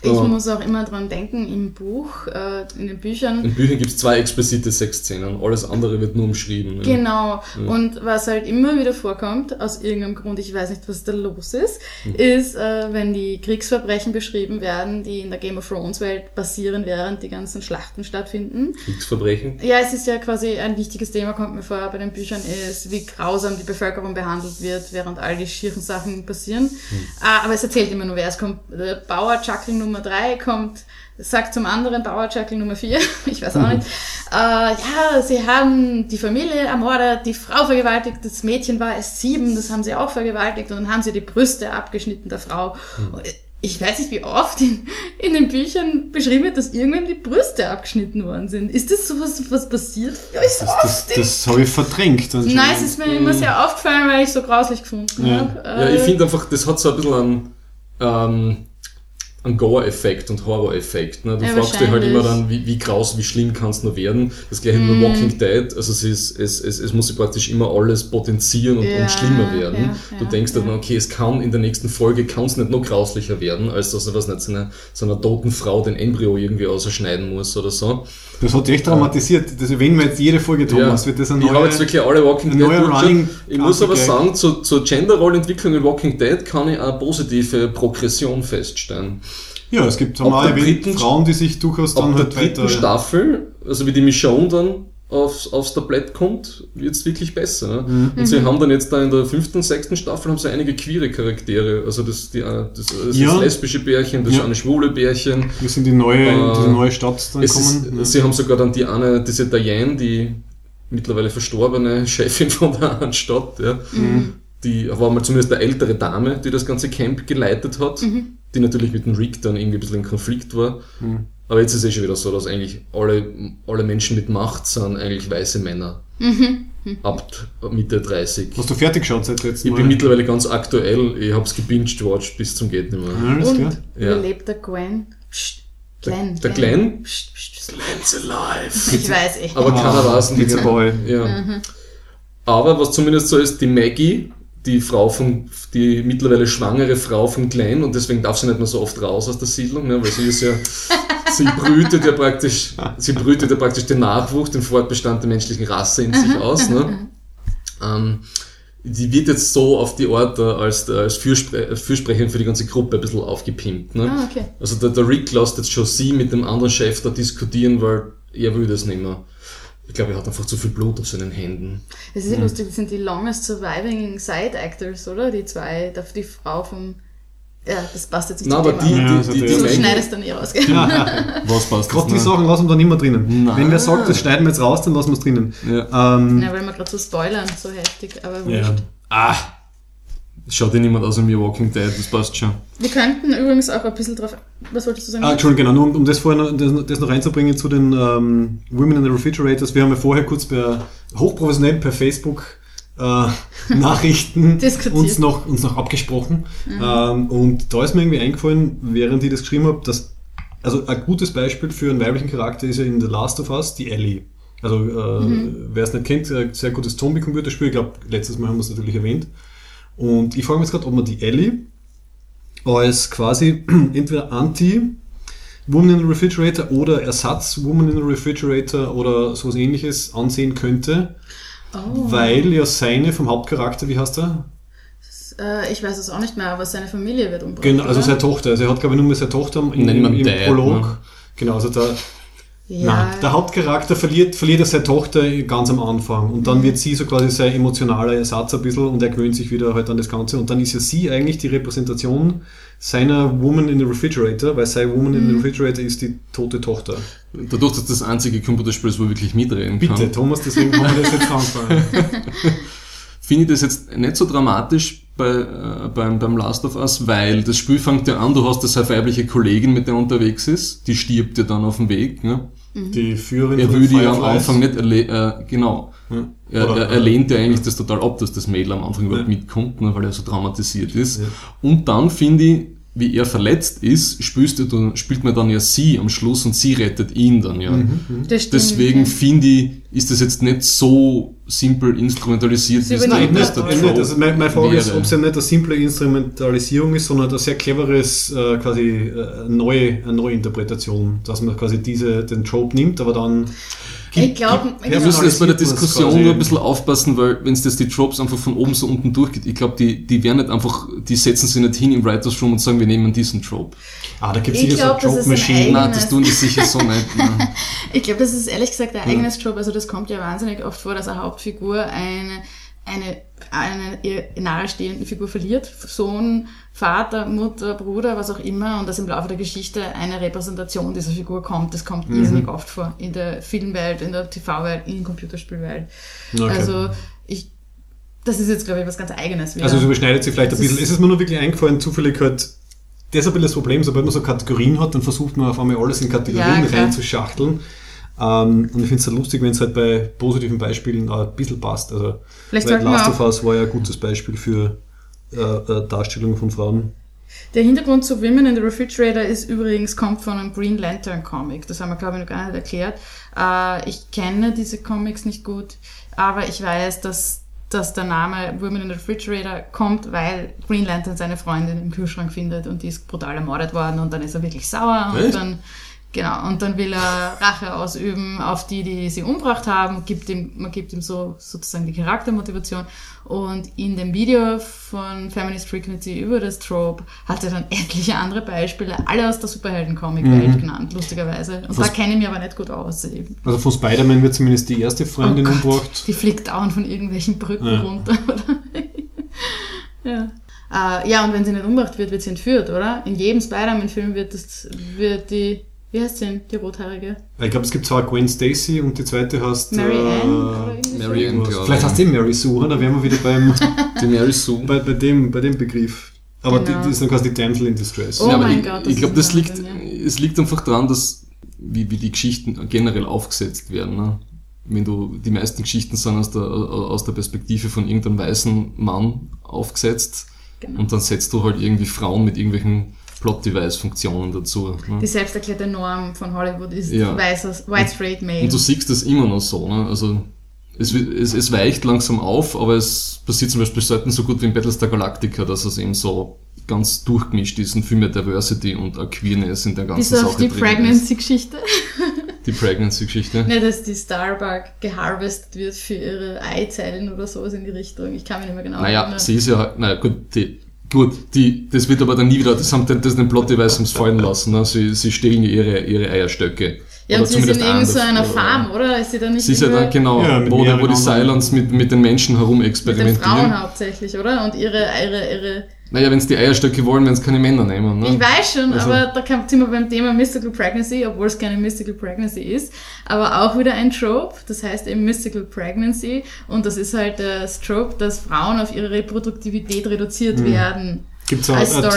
Ich Ja. muss auch immer dran denken, im Buch, äh, in den Büchern. In Büchern gibt es zwei explizite Sexszenen, alles andere wird nur umschrieben. Ja. Genau. Und was halt immer wieder vorkommt, aus irgendeinem Grund, ich weiß nicht, was da los ist, Hm. ist, äh, wenn die Kriegsverbrechen beschrieben werden, die in der Game of Thrones Welt passieren, während die ganzen Schlachten stattfinden. Kriegsverbrechen. Ja, es ist ja quasi ein wichtiges Thema, kommt mir vor, bei den Büchern ist, wie grausam die Bevölkerung behandelt wird, während all die schieren Sachen passieren. Ah, aber es erzählt immer nur, wer es kommt. Der Bauer Chuckling Nummer 3 kommt, sagt zum anderen Bauer Chuckling Nummer 4, *laughs* ich weiß auch nicht, äh, ja, sie haben die Familie ermordet, die Frau vergewaltigt, das Mädchen war erst sieben, das haben sie auch vergewaltigt und dann haben sie die Brüste abgeschnitten der Frau. Und Ich weiß nicht, wie oft in, in den Büchern beschrieben wird, dass irgendwann die Brüste abgeschnitten worden sind. Ist das sowas, was passiert? Ja, ist Das, oft. das, das habe ich verdrängt. Nein, es ist mir immer sehr aufgefallen, weil ich so grauslich gefunden Ja. habe. Ja, ich finde einfach, das hat so ein bisschen einen, ähm, einen Gore-Effekt und Horror-Effekt. Ne? Du Ja, fragst dich halt immer dann, wie, wie graus, wie schlimm kann es nur werden. Das gleiche Mhm. mit Walking Dead. Also es, ist, es, es, es muss sich praktisch immer alles potenzieren und, Ja, und schlimmer werden. ja, du denkst dann, okay, es kann in der nächsten Folge kann es nicht noch grauslicher werden, als dass er was nicht so einer, so einer toten Frau den Embryo irgendwie ausschneiden muss oder so. Das hat dich echt traumatisiert. Das erwähnen wir jetzt jede Folge, Thomas. Wird das eine ich habe jetzt wirklich alle Walking ein Dead neuer. Running Ich muss aber sagen, zu, zur Gender-Rollentwicklung in Walking Dead kann ich eine positive Progression feststellen. Ja, es gibt, haben Ab wir der erwähnt, Frauen, die sich durchaus Ab dann der halt dritten weiter... Staffel, also wie die Michonne dann aufs, aufs Tablett kommt, wird's wirklich besser. Ne? Mhm. Und sie haben dann jetzt da in der fünften, sechsten Staffel haben sie einige queere Charaktere. Also das, die, äh, das, das, Ja. das lesbische Bärchen, das Ja. eine schwule Bärchen. Wir sind in die neue, Äh, diese neue Stadt dann Es kommen. ist, Sie haben sogar dann die eine, diese Diane, die mittlerweile verstorbene *laughs* Chefin von der Anstatt, ja. Die war mal zumindest eine ältere Dame, die das ganze Camp geleitet hat, die natürlich mit dem Rick dann irgendwie ein bisschen in Konflikt war. Aber jetzt ist es eh schon wieder so, dass eigentlich alle, alle Menschen mit Macht sind eigentlich weiße Männer. Ab Mitte 30. Hast du fertig geschaut seit letztem Ich Mal? bin mittlerweile ganz aktuell, ich hab's gebinged watched bis zum geht nicht mehr. Alles Und klar. Ja. überlebt der Gwen? Psst, Glenn. Der Glenn? Psst, psst, psst. Glenn's alive. Ich weiß eh. Aber keiner weiß nicht. Little Boy. Ja. Aber was zumindest so ist, die Maggie, die Frau von, die mittlerweile schwangere Frau von Glenn, und deswegen darf sie nicht mehr so oft raus aus der Siedlung, ne, weil sie ist ja, *laughs* sie brütet ja praktisch, sie brütet ja praktisch den Nachwuchs, den Fortbestand der menschlichen Rasse in sich aus, ne. Ähm, die wird jetzt so auf die Art äh, als, als Fürspre Fürsprecherin für die ganze Gruppe ein bisschen aufgepimpt. Ne? Ah, okay. Also der, der Rick lässt jetzt schon sie mit dem anderen Chef da diskutieren, weil er will das nicht mehr. Ich glaube, er hat einfach zu viel Blut auf seinen Händen. Es ist ja lustig, das sind die longest surviving Side Actors, oder? Die zwei, die Frau vom. Ja, das passt jetzt nicht aber Thema. die, Ja, die, das hat die, die, ja so Maggie- schneidest du dann eh raus, gell? *laughs* Was passt Gerade die Sachen lassen wir dann immer drinnen. Nein. Wenn wer sagt, das schneiden wir jetzt raus, dann lassen wir es drinnen. Ja. Ähm, Ja, weil wir gerade so spoilern, so heftig, aber wurscht. ja. Ah! Schaut dir niemand aus wie Walking Dead, das passt schon. Wir könnten übrigens auch ein bisschen drauf. Was wolltest du sagen? Ah, Entschuldigung, genau, nur um, um das vorher noch, das, das noch reinzubringen zu den ähm, Women in the Refrigerators. Wir haben ja vorher kurz per hochprofessionell per Facebook äh, *laughs* Nachrichten *laughs* uns noch, uns noch abgesprochen. Ähm, und da ist mir irgendwie eingefallen, während ich das geschrieben habe, dass also ein gutes Beispiel für einen weiblichen Charakter ist ja in The Last of Us die Ellie. Also äh, wer es nicht kennt, ein sehr gutes Zombie-Computerspiel. Ich glaube, letztes Mal haben wir es natürlich erwähnt. Und ich frage mich jetzt gerade, ob man die Ellie als quasi *clears throat* entweder Anti Woman in the Refrigerator oder Ersatz Woman in the Refrigerator oder sowas ähnliches ansehen könnte, Oh. weil ja seine vom Hauptcharakter, wie heißt er? Äh, ich weiß es auch nicht mehr, aber seine Familie wird umgebracht. Genau, also oder? seine Tochter. Also er hat glaube ich nur mehr seine Tochter im, im, im Dad, Prolog. ne? Genau, also der, ja, Nein, der Hauptcharakter verliert, verliert er seine Tochter ganz am Anfang und Mhm. dann wird sie so quasi sein emotionaler Ersatz ein bisschen und er gewöhnt sich wieder halt an das Ganze und dann ist ja sie eigentlich die Repräsentation seiner Woman in the Refrigerator, weil seine Woman in the Mhm. Refrigerator ist die tote Tochter. Dadurch, dass das einzige Computerspiel ist, wo wirklich mitreden kann. Bitte, Thomas, deswegen haben wir das jetzt anfangen. *laughs* finde ich das jetzt nicht so dramatisch bei, äh, beim, beim Last of Us, weil das Spiel fängt ja an, du hast eine weibliche Kollegin, mit der er unterwegs ist, die stirbt ja dann auf dem Weg. Ne? Die Führerin Er die ja am. Anfang nicht erle äh, genau. Ja. Er, er, er lehnt ja eigentlich das total ab, dass das Mädel am Anfang überhaupt Ja. mitkommt, ne, weil er so traumatisiert ist. Ja. Und dann finde ich, wie er verletzt ist, spielst du, dann- spielt man dann ja sie am Schluss und sie rettet ihn dann ja. Mhm. das stimmt, Deswegen ja. finde ich, ist das jetzt nicht so simpel instrumentalisiert, Sie wie es das aber. nicht, nicht. Also meine, meine Frage ist, wäre. ob es ja nicht eine simple Instrumentalisierung ist, sondern ein sehr cleveres, äh, quasi äh, eine neue, eine neue Interpretation, dass man quasi diese, den Trope nimmt, aber dann Ich glaube, Wir müssen jetzt bei der Diskussion nur ein bisschen aufpassen, weil wenn es das die Tropes einfach von oben so unten durchgeht, ich glaube, die, die werden nicht einfach, die setzen sich nicht hin im Writers Room und sagen, wir nehmen diesen Trope. Ah, da gibt es Ich sicher glaub, so ein eigenes- Nein, das tun die sicher so nicht. *laughs* Ich glaube, das ist ehrlich gesagt ein eigenes Job. Also das kommt ja wahnsinnig oft vor, dass eine Hauptfigur eine, eine, eine ihr nahestehende Figur verliert. Sohn, Vater, Mutter, Bruder, was auch immer. Und dass im Laufe der Geschichte eine Repräsentation dieser Figur kommt. Das kommt irrsinnig oft vor. In der Filmwelt, in der TV-Welt, in der Computerspielwelt. Okay. Also ich, das ist jetzt, glaube ich, was ganz Eigenes. wieder. Also es überschneidet sich vielleicht Das ein bisschen. ist- Es ist mir nur wirklich eingefallen, zufällig halt, das ist ein bisschen das Problem, sobald man so Kategorien hat, dann versucht man auf einmal alles in Kategorien Ja, reinzuschachteln. Ähm, und ich finde es ja lustig, wenn es halt bei positiven Beispielen auch ein bisschen passt. Also, Last of Us war ja ein gutes Beispiel für äh, äh, Darstellung von Frauen. Der Hintergrund zu Women in the Refrigerator ist übrigens, kommt von einem Green Lantern Comic. Das haben wir, glaube ich, noch gar nicht erklärt. Äh, ich kenne diese Comics nicht gut, aber ich weiß, dass, dass der Name Women in the Refrigerator kommt, weil Green Lantern seine Freundin im Kühlschrank findet und die ist brutal ermordet worden und dann ist er wirklich sauer und Echt? dann Genau, und dann will er Rache ausüben auf die, die sie umgebracht haben, gibt ihm, man gibt ihm so sozusagen die Charaktermotivation. Und in dem Video von Feminist Frequency über das Trope hat er dann *laughs* etliche andere Beispiele, alle aus der Superhelden-Comic-Welt genannt, lustigerweise. Und da Was- kenne ich mich aber nicht gut aus. Eben. Also von Spider-Man wird zumindest die erste Freundin Oh Gott, umgebracht. Die fliegt dauernd von irgendwelchen Brücken Ja. runter, *laughs* oder? ja. Äh, ja, und wenn sie nicht umgebracht wird, wird sie entführt, oder? In jedem Spider-Man-Film wird, das, wird die, wie heißt sie denn, die Rothaarige? Ich glaube, es gibt zwar Gwen Stacy und die zweite heißt... Mary äh, Ann? Mary? Ann, glaube Vielleicht ich. heißt die Mary Sue, oder? Da wären wir wieder beim, *laughs* Die Mary Sue. bei, bei, dem, bei dem Begriff. Aber Genau. die, die ist dann quasi die Damsel in Distress. Oh Ja, mein ich, Gott, das ich glaube, das liegt, Wahnsinn, es liegt einfach daran, dass, wie, wie die Geschichten generell aufgesetzt werden. Ne? Wenn du, die meisten Geschichten sind aus der, aus der Perspektive von irgendeinem weißen Mann aufgesetzt Genau. und dann setzt du halt irgendwie Frauen mit irgendwelchen Plot-Device-Funktionen dazu. Ne? Die selbsterklärte Norm von Hollywood ist Ja. weißer, white straight male. Und du siehst das immer noch so. Ne? Also es, es, es weicht langsam auf, aber es passiert zum Beispiel selten so gut wie in Battlestar Galactica, dass es eben so ganz durchgemischt ist und viel mehr Diversity und Queerness in der ganzen Bis auf Sache die drin ist. Pregnancy-Geschichte. Die Pregnancy-Geschichte. *laughs* Ne, dass die Starbuck geharvestet wird für ihre Eizellen oder sowas in die Richtung. Ich kann mich nicht mehr genau Naja, erinnern. sie ist ja, naja, gut, die, gut, die, das wird aber dann nie wieder, das haben das den Plot-Device haben's fallen lassen, ne? sie, sie stehlen ja ihre, ihre Eierstöcke. ja, Oder und sie ist in zumindest irgend so einer Farm, oder? Ist sie da nicht Sie ist ja dann, genau, Ja, wo, die- wo die. Cylons mit, mit den Menschen herum mit den experimentieren. Frauen hauptsächlich, oder? Und ihre, ihre, ihre Naja, wenn sie die Eierstöcke wollen, werden sie keine Männer nehmen. Ne? Ich weiß schon, Also- aber da sind wir beim Thema Mystical Pregnancy, obwohl es keine Mystical Pregnancy ist, aber auch wieder ein Trope, das heißt eben Mystical Pregnancy und das ist halt das Trope, dass Frauen auf ihre Reproduktivität reduziert werden. Gibt es auch eine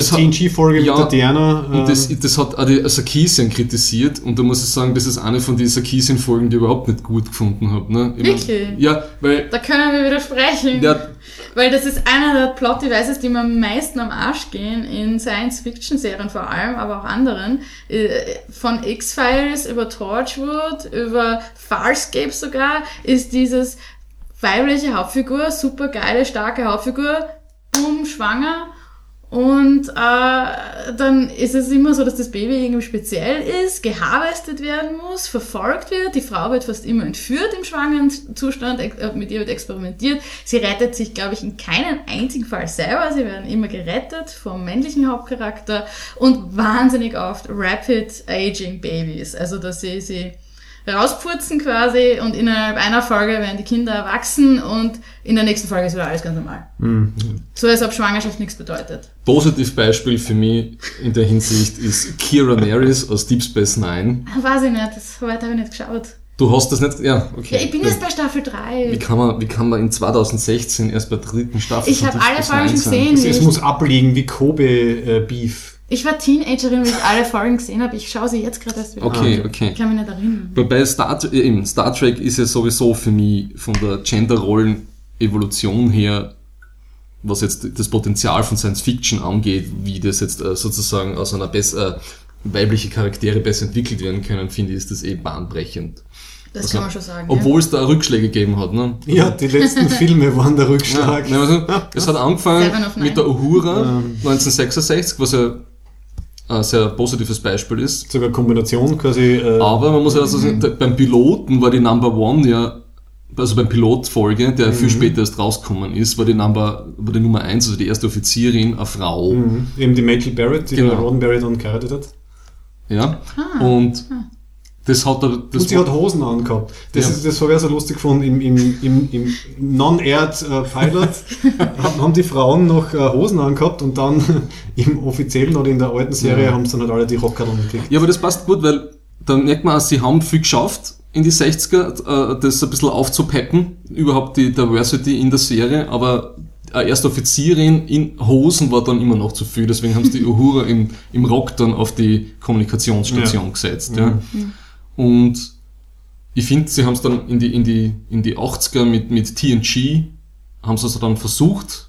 TNG-Folge Ja, mit der Diana? Und das, ähm, das hat auch die Sarkisian kritisiert und da muss ich sagen, das ist eine von den Sarkisian-Folgen, die ich überhaupt nicht gut gefunden habe. Ne? Ich mein- Wirklich? ja, weil Da können wir widersprechen, der, weil das ist einer der Plot-Devices, die mir am meisten am Arsch gehen, in Science-Fiction-Serien vor allem, aber auch anderen. Äh, Von X-Files über Torchwood, über Farscape sogar, ist dieses weibliche Hauptfigur, super geile, starke Hauptfigur, boom, schwanger Und äh, dann ist es immer so, dass das Baby irgendwie speziell ist, geharvestet werden muss, verfolgt wird. Die Frau wird fast immer entführt im schwangeren Zustand, äh, mit ihr wird experimentiert. Sie rettet sich, glaube ich, in keinem einzigen Fall selber. Sie werden immer gerettet vom männlichen Hauptcharakter und wahnsinnig oft rapid aging Babys. Also, dass sie sie rauspurzen quasi und innerhalb einer Folge werden die Kinder erwachsen und in der nächsten Folge ist wieder alles ganz normal. So als ob Schwangerschaft nichts bedeutet. Positivbeispiel für mich in der Hinsicht ist Kira Nerys aus Deep Space Nine. Weiß ich nicht, das weit habe ich nicht geschaut. Du hast das nicht, ja, okay. Ja, ich bin jetzt bei Staffel wie 3. kann man, wie kann man in 2016 erst bei der dritten Staffel Ich habe alle Folgen gesehen. Es, wie es muss abliegen wie Kobe äh, Beef. Ich war Teenagerin, wie ich alle Folgen gesehen habe. Ich schaue sie jetzt gerade erst wieder Okay, an. okay. Ich kann mich nicht erinnern. Bei- Bei Star, äh, eben, Star Trek ist ja sowieso für mich von der Genderrollen-Evolution her, was jetzt das Potenzial von Science Fiction angeht, wie das jetzt äh, sozusagen aus einer besser äh, weibliche Charaktere besser entwickelt werden können, finde ich, ist das eh bahnbrechend. Das Also, kann man schon sagen. Obwohl es da Rückschläge gegeben hat, ne? Ja, die letzten *laughs* Filme waren der Ja, Rückschlag. ne, also, es hat *laughs* angefangen mit der Uhura 1966, was ja ein sehr positives Beispiel ist. Sogar Kombination quasi. Äh, Aber man muss ja also Mhm. sagen, beim Piloten war die Number One ja, also beim Pilotfolge, der Mhm. viel später erst rausgekommen ist, war die Number, war die Nummer eins, also die erste Offizierin, eine Frau. mhm. Eben die Michael Barrett, die Genau. der Roddenberry dann geheiratet hat. Ja. Ah. Und das hat er, das und sie hat Hosen angehabt. Das, Ja. ist, das habe ich so lustig gefunden. Im, im, im, im Non-Aired-Pilot *laughs* haben, haben die Frauen noch äh, Hosen angehabt und dann *laughs* im offiziellen oder in der alten Serie Ja. haben sie dann halt alle die Rockerl gekriegt. Ja, aber das passt gut, weil dann merkt man, auch, sie haben viel geschafft in die 60er, äh, das ein bisschen aufzupeppen, überhaupt die Diversity in der Serie, aber eine erste Offizierin in Hosen war dann immer noch zu viel, deswegen haben sie die *laughs* Uhura im, im Rock dann auf die Kommunikationsstation Ja. gesetzt. Ja. Und ich finde, sie haben es dann in die, in, die, in die 80er mit, mit TNG, haben sie es dann versucht,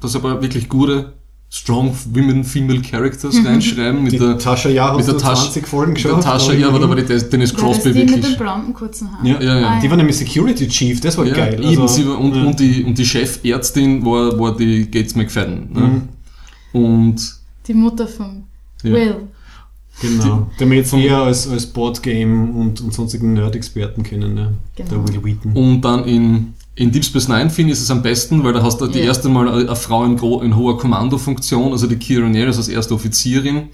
dass aber wirklich gute Strong Women Female Characters reinschreiben mit Die der Tascha Ja mit der Tasche- 20 Folgen mit der. Tasche, ja, aber da war die Dennis War das Crosby die mit wirklich. den blonden kurzen Haaren? Ja, Ja, ja. Ah, Die war nämlich Security Chief, das war Ja, geil. eben, Also, sie war, und, ja. und, die, und die Chefärztin war, war die Gates McFadden. Ne? Mhm. Und Die Mutter von Ja. Will. Genau. Den wir jetzt eher als, als Boardgame und, und sonstigen Nerd-Experten kennen, ne? Genau. Der Will Wheaton. Und dann in, in Deep Space Nine finde ich es am besten, weil da hast du die Ja. erste Mal eine, eine Frau in, gro- in hoher Kommandofunktion, also die Kira Nerys als erste Offizierin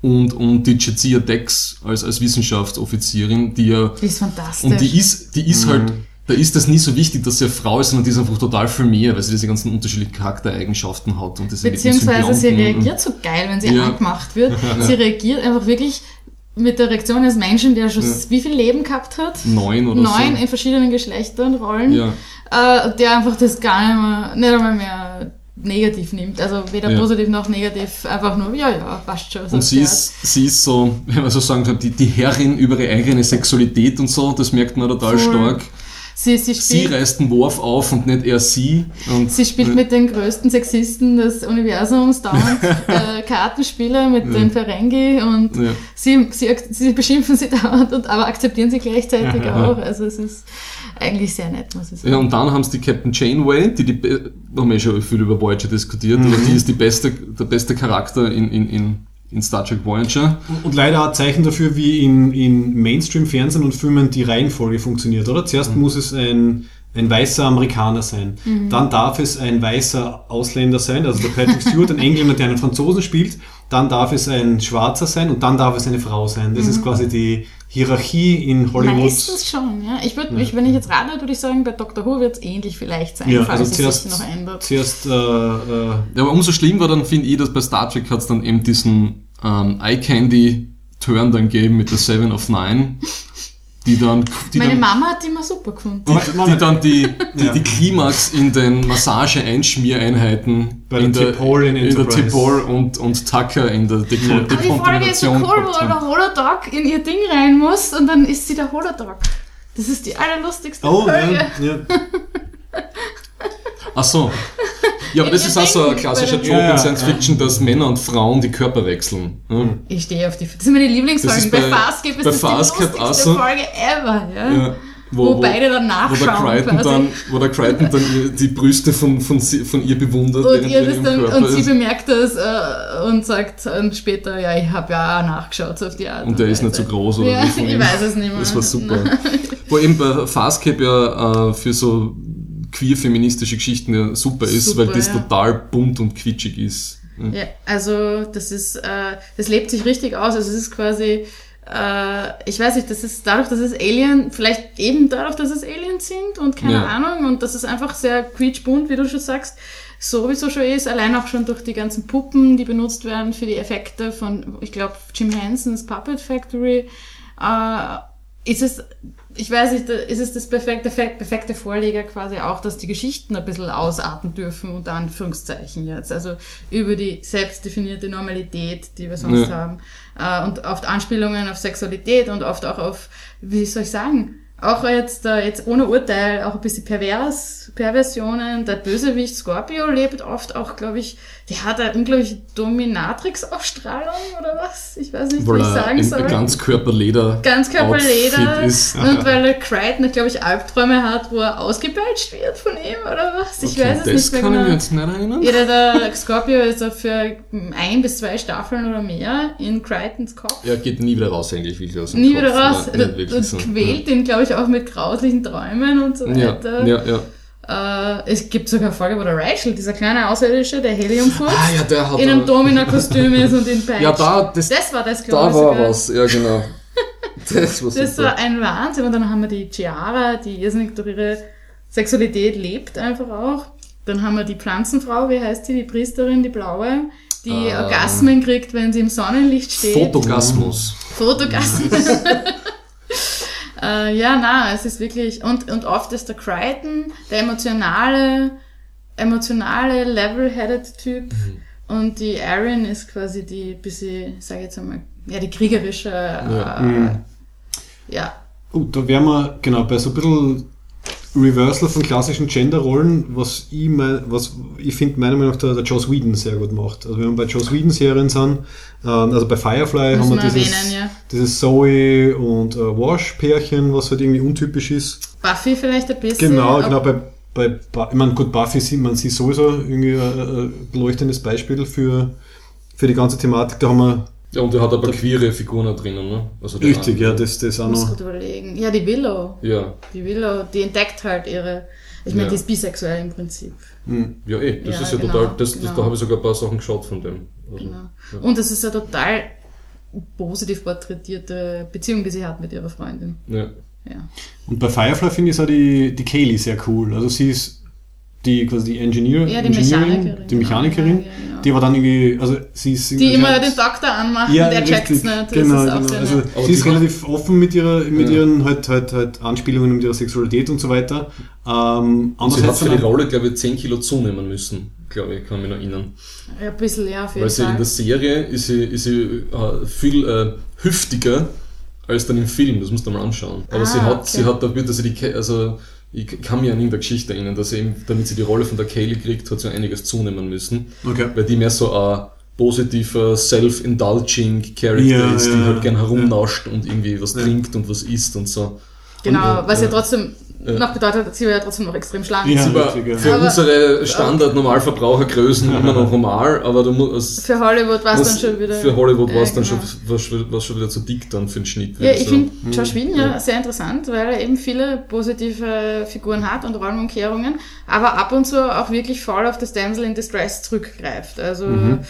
und, und die Jadzia Dex als, als Wissenschaftsoffizierin, die ja Die ist fantastisch. Und die ist, die ist halt, da ist das nie so wichtig, dass sie eine Frau ist, sondern die ist einfach total viel mehr, weil sie diese ganzen unterschiedlichen Charaktereigenschaften hat und diese Beziehungsweise sie reagiert so geil, wenn sie Ja. angemacht wird. *laughs* Sie reagiert einfach wirklich mit der Reaktion eines Menschen, der schon Ja. wie viel Leben gehabt hat. Neun oder Neun so. in verschiedenen Geschlechtern, Rollen. Ja. Äh, der einfach das gar nicht mehr, nicht einmal mehr negativ nimmt. Also weder Ja. positiv noch negativ. Einfach nur, ja, ja, passt schon. so Und sie ist, sie ist so, wenn man so sagen kann, die, die Herrin über ihre eigene Sexualität und so, das merkt man total Voll. stark. Sie, sie Sie spielt, reißt den Wurf auf und nicht er sie. Und sie spielt mit den größten Sexisten des Universums dauernd *laughs* äh, Kartenspiele mit den Ferengi und Ja. sie, sie, sie beschimpfen sie *laughs* dauernd, und, aber akzeptieren sie gleichzeitig Ja. auch. Also es ist eigentlich sehr nett, muss ich sagen. Ja, und dann haben sie die Captain Janeway, die, die be- haben wir schon viel über Voyager diskutiert, aber die ist die beste, der beste Charakter in, in, in, in Star Trek Voyager. Und leider ein Zeichen dafür, wie in, in Mainstream-Fernsehen und Filmen die Reihenfolge funktioniert, oder? Zuerst muss es ein, ein weißer Amerikaner sein. Dann darf es ein weißer Ausländer sein, also der Patrick Stewart, ein Engländer, der einen Franzosen spielt. Dann darf es ein Schwarzer sein und dann darf es eine Frau sein. Das ist quasi die Hierarchie in Hollywood. Meistens schon, ja. Ich würde, ich, wenn ich jetzt rate, würde ich sagen, bei Dr. Who wird es ähnlich vielleicht sein, Ja, falls also es zuerst, sich noch ändert. zuerst äh, äh, Ja, aber umso schlimmer dann finde ich, dass bei Star Trek hat es dann eben diesen ähm, Eye Candy Turn dann gegeben mit der Seven of Nine, die dann, die Meine dann, Mama hat die immer super gefunden. die, die dann die, die, Ja. die Klimax in den Massage-Einschmiereinheiten Bei in der T'Pol in in der. T'Pol und, und Tucker in der Deko Aber die Folge ist so Dekontamination cool, wo der Holodog in ihr Ding rein muss und dann ist sie der Holodog. Das ist die allerlustigste oh, Folge. ja, ja. Ach so. Ja, aber das ist auch so ein klassischer der- in Science. Fiction, dass Männer und Frauen die Körper wechseln. Ja. Ich stehe auf die. Das sind meine Das Lieblingsfolgen. ist bei, bei- Farscape ist bei das Farscape die lustigste. Folge ever. Ja? Ja. wo, beide dann wo der nachschauen Crichton dann, wo der Crichton dann die Brüste von, von, sie, von ihr bewundert, und, ihr das dann, Körper und sie bemerkt das äh, und sagt dann später, ja, ich habe ja auch nachgeschaut so auf die Art. Und der ist nicht so groß, oder Ja, *laughs* ich weiß es nicht mehr. Das war super. *laughs* Wo eben bei Fastcap ja äh, für so queer-feministische Geschichten ja super ist, Super, weil das ja. total bunt und quitschig ist. Ja, also das ist, äh, das lebt sich richtig aus. Also es ist quasi, äh, ich weiß nicht, das ist dadurch, dass es Alien, vielleicht eben dadurch, dass es Aliens sind und keine Ja. Ahnung und dass es einfach sehr quietschbunt, wie du schon sagst, sowieso schon ist, allein auch schon durch die ganzen Puppen, die benutzt werden für die Effekte von, ich glaube, Jim Hensons Puppet Factory, äh, ist es, ich weiß nicht, ist es das perfekte, perfekte Vorleger quasi auch, dass die Geschichten ein bisschen ausarten dürfen, unter Anführungszeichen jetzt. Also über die selbstdefinierte Normalität, die wir sonst Ja. haben. Äh, und oft Anspielungen auf Sexualität und oft auch auf, wie soll ich sagen, auch jetzt, äh, jetzt ohne Urteil, auch ein bisschen pervers, Perversionen. Der Bösewicht Scorpio lebt oft auch, glaube ich, der hat eine unglaubliche Dominatrix-Ausstrahlung oder was? Ich weiß nicht, Weil wie ich er sagen soll. Ganzkörperleder Ganzkörperleder ist. und weil der Crichton, glaube ich, Albträume hat, wo er ausgepeitscht wird von ihm oder was? Ich Okay, weiß es das nicht mehr kann ich genau. mir jetzt nicht erinnern. Ja, der, Scorpio ist ja für ein bis zwei Staffeln oder mehr in Crichtons Kopf. Er geht nie wieder raus, eigentlich, wie ich aus dem Nie Kopf. wieder raus. Ja, quält ihn, glaube ich, auch mit grauslichen Träumen und so weiter. ja, ja. Äh, es gibt sogar eine Folge, wo der Rachel, dieser kleine Außerirdische, der Heliumfurz, Ah in einem Domina-Kostüm ist und *laughs* ihn peitscht. Ja, da, das, das war das, glaube da war sogar. was, ja genau. *laughs* Das war Das war ein Wahnsinn. Und dann haben wir die Chiara, die irrsinnig durch ihre Sexualität lebt einfach auch. Dann haben wir die Pflanzenfrau, wie heißt die, die Priesterin, die blaue, die Ähm. Orgasmen kriegt, wenn sie im Sonnenlicht steht. Fotogasmus. Fotogasmen. *laughs* äh, ja, na, es ist wirklich, und, und oft ist der Crichton der emotionale, emotionale, level-headed Typ. Und die Erin ist quasi die bisschen, sag ich jetzt einmal, ja, die kriegerische, Ja. äh, ja, Gut, da wären wir genau bei so ein bisschen Reversal von klassischen Genderrollen, was ich, mein, was ich finde, meiner Meinung nach der, der Joss Whedon sehr gut macht. Also wenn wir bei Joss Whedon Serien sind, ähm, also bei Firefly Muss haben wir dieses, erwähnen, ja. dieses Zoe und äh, Wash-Pärchen, was halt irgendwie untypisch ist. Buffy vielleicht ein bisschen. Genau, genau, bei, bei ich meine, gut, Buffy sieht man sie sowieso irgendwie ein, ein beleuchtendes Beispiel für, für die ganze Thematik. Da haben wir Ja, und er hat aber queere Figuren drinnen, ne? Also richtig, anderen. ja, das, das auch muss noch. gut überlegen. Ja, die Willow. Ja, Die Willow, die entdeckt halt ihre. Ich meine, Ja. die ist bisexuell im Prinzip. ja eh, das Ja, ist ja genau, total, das, das, genau. da habe ich sogar ein paar Sachen geschaut von dem. Also, Genau. Und es ist eine total positiv porträtierte Beziehung, die sie hat mit ihrer Freundin. ja. Ja. Und bei Firefly finde ich auch die, die Kaylee sehr cool. Also sie ist die quasi die Engineer, Ja, die Mechanikerin, die genau. Mechanikerin, Ja, ja, die aber dann irgendwie, also sie ist Die immer den Doktor anmacht ja, und er richtig, nicht. Das genau, genau. sehr Also. Aber sie ist relativ offen mit ihrer, mit Ja. ihren halt, halt, halt Anspielungen mit ihrer Sexualität und so weiter. Ähm, sie hat für die Rolle, glaube ich, 10 Kilo zunehmen müssen, glaube ich, kann mich noch erinnern. Ja, ein bisschen, ja, auf jeden Weil sie in Fall. der Serie ist sie, ist sie äh, viel äh, hüftiger als dann im Film, das musst du mal anschauen. Aber Ah, sie hat, okay. sie hat dafür, dass sie die, also ich kann mich an irgendeine Geschichte erinnern, dass sie eben, damit sie die Rolle von der Kaylee kriegt, hat sie einiges zunehmen müssen. Okay. Weil die mehr so ein positiver, self-indulging Character Ja, ist, ja, die ja. halt gern herumnauscht und irgendwie was Ja. trinkt und was isst und so. Genau, Und, was äh, ja trotzdem. Noch bedeutet, hat, sie war ja trotzdem noch extrem schlank. Ja. War richtig, ja. für Aber- unsere Standard-Normalverbrauchergrößen immer noch normal, aber du musst. Für Hollywood war es dann schon wieder. Für Hollywood war es dann genau. schon, war's schon, wieder zu dick dann für den Schnitt. Ja, ich sagen. finde Josh Whedon ja sehr interessant, weil er eben viele positive Figuren hat und Rollenumkehrungen, aber ab und zu auch wirklich voll auf das Damsel in Distress zurückgreift. Also, mein,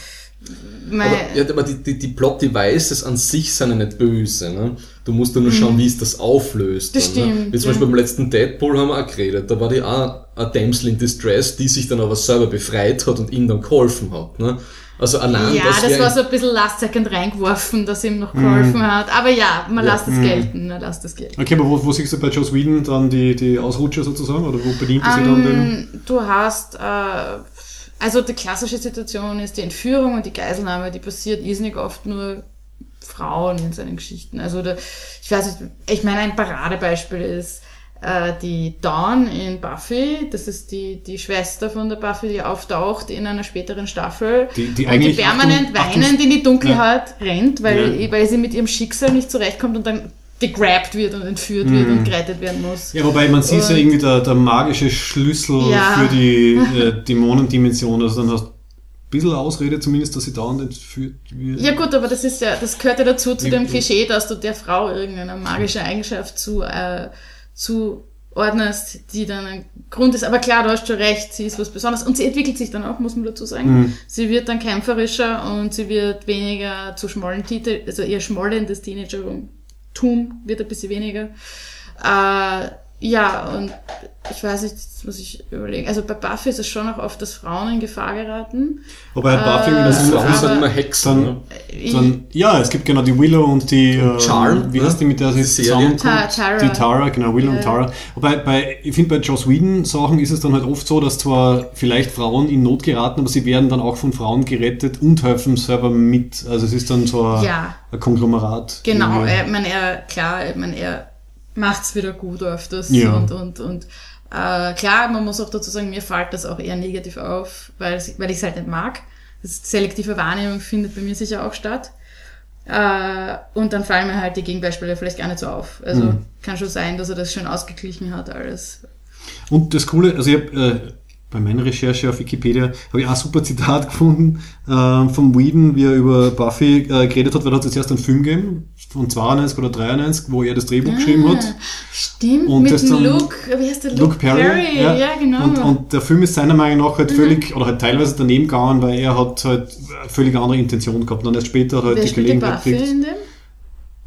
Aber, ja, aber die, die, die Plot-Devices an sich sind ja nicht böse. Ne? Du musst ja nur schauen, wie es das auflöst. Mhm. Das dann, ne? stimmt, Wie zum ja. Beispiel beim letzten Deadpool haben wir auch geredet. Da war die auch eine Damsel in Distress, die sich dann aber selber befreit hat und ihm dann geholfen hat. Ne? Also allein ja, das das war so ein bisschen Last Second reingeworfen, dass ihm noch geholfen hat. Aber ja, man Ja. lasst es gelten, man lasst es gelten. Okay, aber wo, wo siehst du bei Joss Whedon dann die, die Ausrutscher sozusagen? Oder wo bedient er sie dann den? Ähm, du hast, äh, also die klassische Situation ist die Entführung und die Geiselnahme, die passiert irrsinnig oft nur Frauen in seinen Geschichten. Also da, ich weiß nicht, ich meine, ein Paradebeispiel ist äh, die Dawn in Buffy. Das ist die, die Schwester von der Buffy, die auftaucht in einer späteren Staffel. Die- die und die permanent Achtung- Achtung- weinend in die Dunkelheit rennt, weil, Ja. weil sie mit ihrem Schicksal nicht zurechtkommt und dann gegrabt wird und entführt wird und gerettet werden muss. Ja, wobei man sieht ja irgendwie der, der magische Schlüssel Ja. für die *laughs* äh, Dämonendimension. Also dann hast du ein bisschen Ausrede zumindest, dass sie dauernd entführt wird. Ja gut, aber das ist ja, das gehört ja dazu zu Ja, dem. Klischee, dass du der Frau irgendeine magische Eigenschaft zu, äh, zuordnest, die dann ein Grund ist. Aber klar, du hast schon recht, sie ist was Besonderes. Und sie entwickelt sich dann auch, muss man dazu sagen. Mhm. Sie wird dann kämpferischer und sie wird weniger zu schmollen Titel, also ihr schmollendes Teenagertum wird ein bisschen weniger. Äh, ja, und ich weiß nicht, jetzt muss ich überlegen. Also bei Buffy ist es schon auch oft, dass Frauen in Gefahr geraten. Wobei Buffy Äh, das Frauen sind immer Hexen. dann, ne? Ich- dann, ja, es gibt genau die Willow und die äh, Charm, wie ne? heißt die, mit der sie zusammenkommt? Ta- Tara. Die Tara, genau, Willow Ja. und Tara. Wobei, bei, ich finde, bei Joss Whedon Sachen ist es dann halt oft so, dass zwar vielleicht Frauen in Not geraten, aber sie werden dann auch von Frauen gerettet und helfen selber mit. Also es ist dann so ein, Ja. ein Konglomerat. Genau, irgendwie. er, ich meine, er, klar, ich meine, er macht's wieder gut öfters Ja. und, und, und äh, klar, man muss auch dazu sagen, mir fällt das auch eher negativ auf, weil, weil ich es halt nicht mag. Das selektive Wahrnehmung findet bei mir sicher auch statt. Äh, und dann fallen mir halt die Gegenbeispiele vielleicht gar nicht so auf. Also Mhm. kann schon sein, dass er das schön ausgeglichen hat alles. Und das Coole, also ich habe äh, bei meiner Recherche auf Wikipedia habe ich auch ein super Zitat *laughs* gefunden äh, vom Whedon, wie er über Buffy äh, geredet hat, weil er hat zuerst einen Film gegeben, von 92 oder 93, wo er das Drehbuch geschrieben hat. Ah, Stimmt, Und mit dem dann- Luke, wie heißt der? Luke Perry, ja. genau. Und, und der Film ist seiner Meinung nach halt völlig, oder halt teilweise daneben gegangen, weil er hat halt völlig andere Intention gehabt. Und dann erst später hat er halt Wer die Gelegenheit gekriegt. in dem?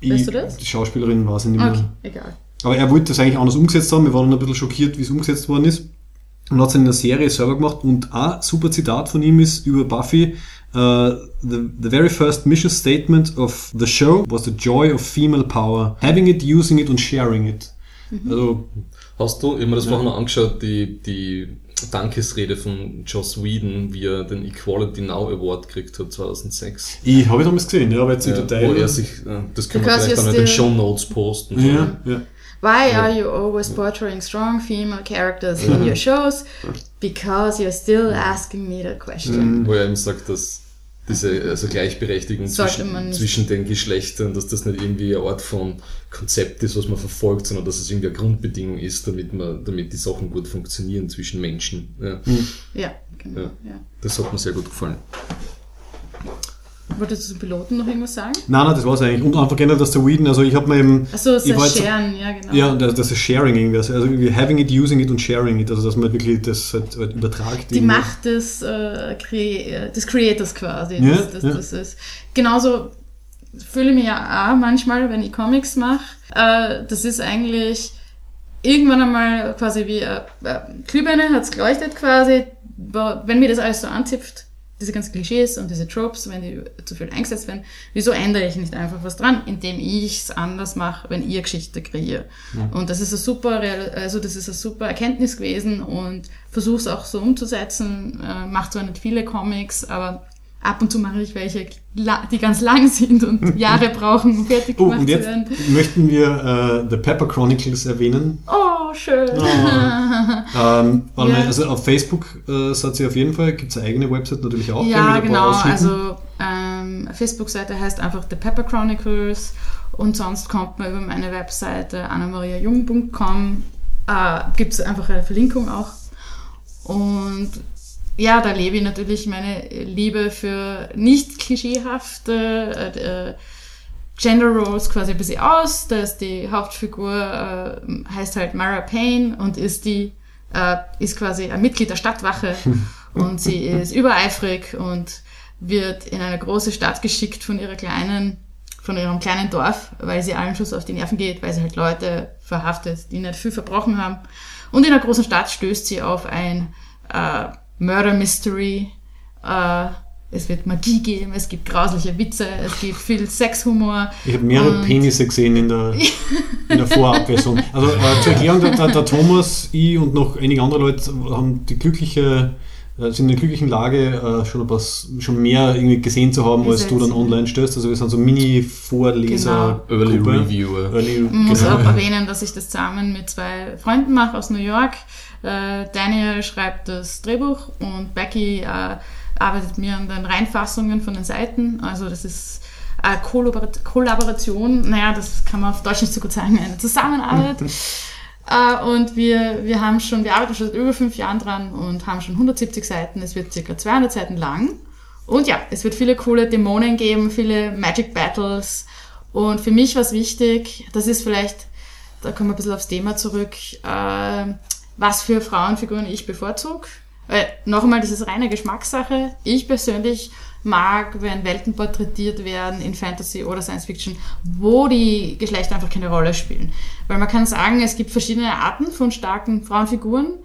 Ich- Weißt du das? Die Schauspielerin war es nicht mehr. Okay, egal. Aber er wollte das eigentlich anders umgesetzt haben. Wir waren ein bisschen schockiert, wie es umgesetzt worden ist. Und hat es in der Serie selber gemacht. Und ein super Zitat von ihm ist über Buffy. Uh, the, the very first mission statement of the show was the joy of female power. Having it, using it und sharing it. Mhm. Also, Hast du, mir das vorhin noch angeschaut, die, die Dankesrede von Joss Whedon, wie er den Equality Now Award gekriegt hat 2006. ich habe ich damals gesehen, ja, aber jetzt im Ja, Detail. wo er sich, äh, das können wir Because vielleicht you're dann in den Show Notes posten. ja, ja. Why are you always portraying strong female characters in your shows? Because you're still asking me that question. Wo er eben sagt, dass diese also Gleichberechtigung zwischen, zwischen den Geschlechtern, dass das nicht irgendwie eine Art von Konzept ist, was man verfolgt, sondern dass es irgendwie eine Grundbedingung ist, damit man, damit die Sachen gut funktionieren zwischen Menschen. Ja, Ja, genau. Ja. Ja. Das hat mir sehr gut gefallen. Wolltest du zum Piloten noch irgendwas sagen? Nein, nein, das war es eigentlich. Und einfach generell, dass der Whedon, also ich habe mir eben. Achso, das jetzt- Scheren, ja genau. Ja, das, das ist Sharing irgendwie. Also irgendwie having it, using it und sharing it. Also dass man wirklich das halt, halt übertragt. Die irgendwie. Macht des, äh, Crea des Creators quasi. Ja, das, das, ja. das ist. Genauso fühle ich mich ja auch manchmal, wenn ich Comics mache. Äh, das ist eigentlich irgendwann einmal quasi wie äh, äh, Glühbirne hat es geleuchtet quasi. Wenn mir das alles so anzipft, diese ganzen Klischees und diese Tropes, wenn die zu viel eingesetzt werden, wieso ändere ich nicht einfach was dran, indem ich es anders mache, wenn ihr Geschichte kreiere. Und das ist eine super, also das ist eine super Erkenntnis gewesen und versuche es auch so umzusetzen. Äh, macht zwar nicht viele Comics, aber ab und zu mache ich welche, die ganz lang sind und *laughs* Jahre brauchen, um fertig Oh, gemacht zu werden. möchten wir äh, The Pepper Chronicles erwähnen. Oh, schön. *laughs* Ähm, warte Ja. also auf Facebook äh, seid ihr auf jeden Fall, gibt es eine eigene Website natürlich auch. Ja, genau. Also ähm, Facebook-Seite heißt einfach The Pepper Chronicles und sonst kommt man über meine Webseite annamariajung.com. Äh, Gibt es einfach eine Verlinkung auch. Und ja, da lebe ich natürlich meine Liebe für nicht klischeehafte äh, äh, Gender Roles quasi ein bisschen aus. Da ist die Hauptfigur, äh, heißt halt Mara Payne und ist die, äh, ist quasi ein Mitglied der Stadtwache *laughs* und sie ist übereifrig und wird in eine große Stadt geschickt von ihrer kleinen, von ihrem kleinen Dorf, weil sie allen Schuss auf die Nerven geht, weil sie halt Leute verhaftet, die nicht viel verbrochen haben. Und in einer großen Stadt stößt sie auf ein äh, Murder Mystery. Äh, es wird Magie geben, es gibt grausliche Witze, es gibt viel Sexhumor. ich habe mehrere Penisse gesehen in der, in der Vorabversion. Also äh, zur Erklärung, der, der, der Thomas, ich und noch einige andere Leute haben die glückliche, äh, sind in der glücklichen Lage, äh, schon, ein paar, schon mehr irgendwie gesehen zu haben, als du dann online stößt. Also wir sind so Mini-Vorleser. Early Gruppe. Reviewer. Early, Man muss genau. auch erwähnen, dass ich das zusammen mit zwei Freunden mache aus New York. Äh, Daniel schreibt das Drehbuch und Becky äh, arbeitet mir an den Reinfassungen von den Seiten. Also das ist eine Kollaborat Kollaboration, naja, das kann man auf Deutsch nicht so gut sagen, eine Zusammenarbeit. *laughs* äh, und wir, wir haben schon, wir arbeiten schon seit über fünf Jahren dran und haben schon 170 Seiten. Es wird circa 200 Seiten lang. Und ja, es wird viele coole Dämonen geben, viele Magic Battles. Und für mich war es wichtig, das ist vielleicht, da kommen wir ein bisschen aufs Thema zurück, äh, was für Frauenfiguren ich bevorzuge. Weil, noch einmal, das ist reine Geschmackssache. Ich persönlich mag, wenn Welten porträtiert werden in Fantasy oder Science Fiction, wo die Geschlechter einfach keine Rolle spielen. Weil man kann sagen, es gibt verschiedene Arten von starken Frauenfiguren.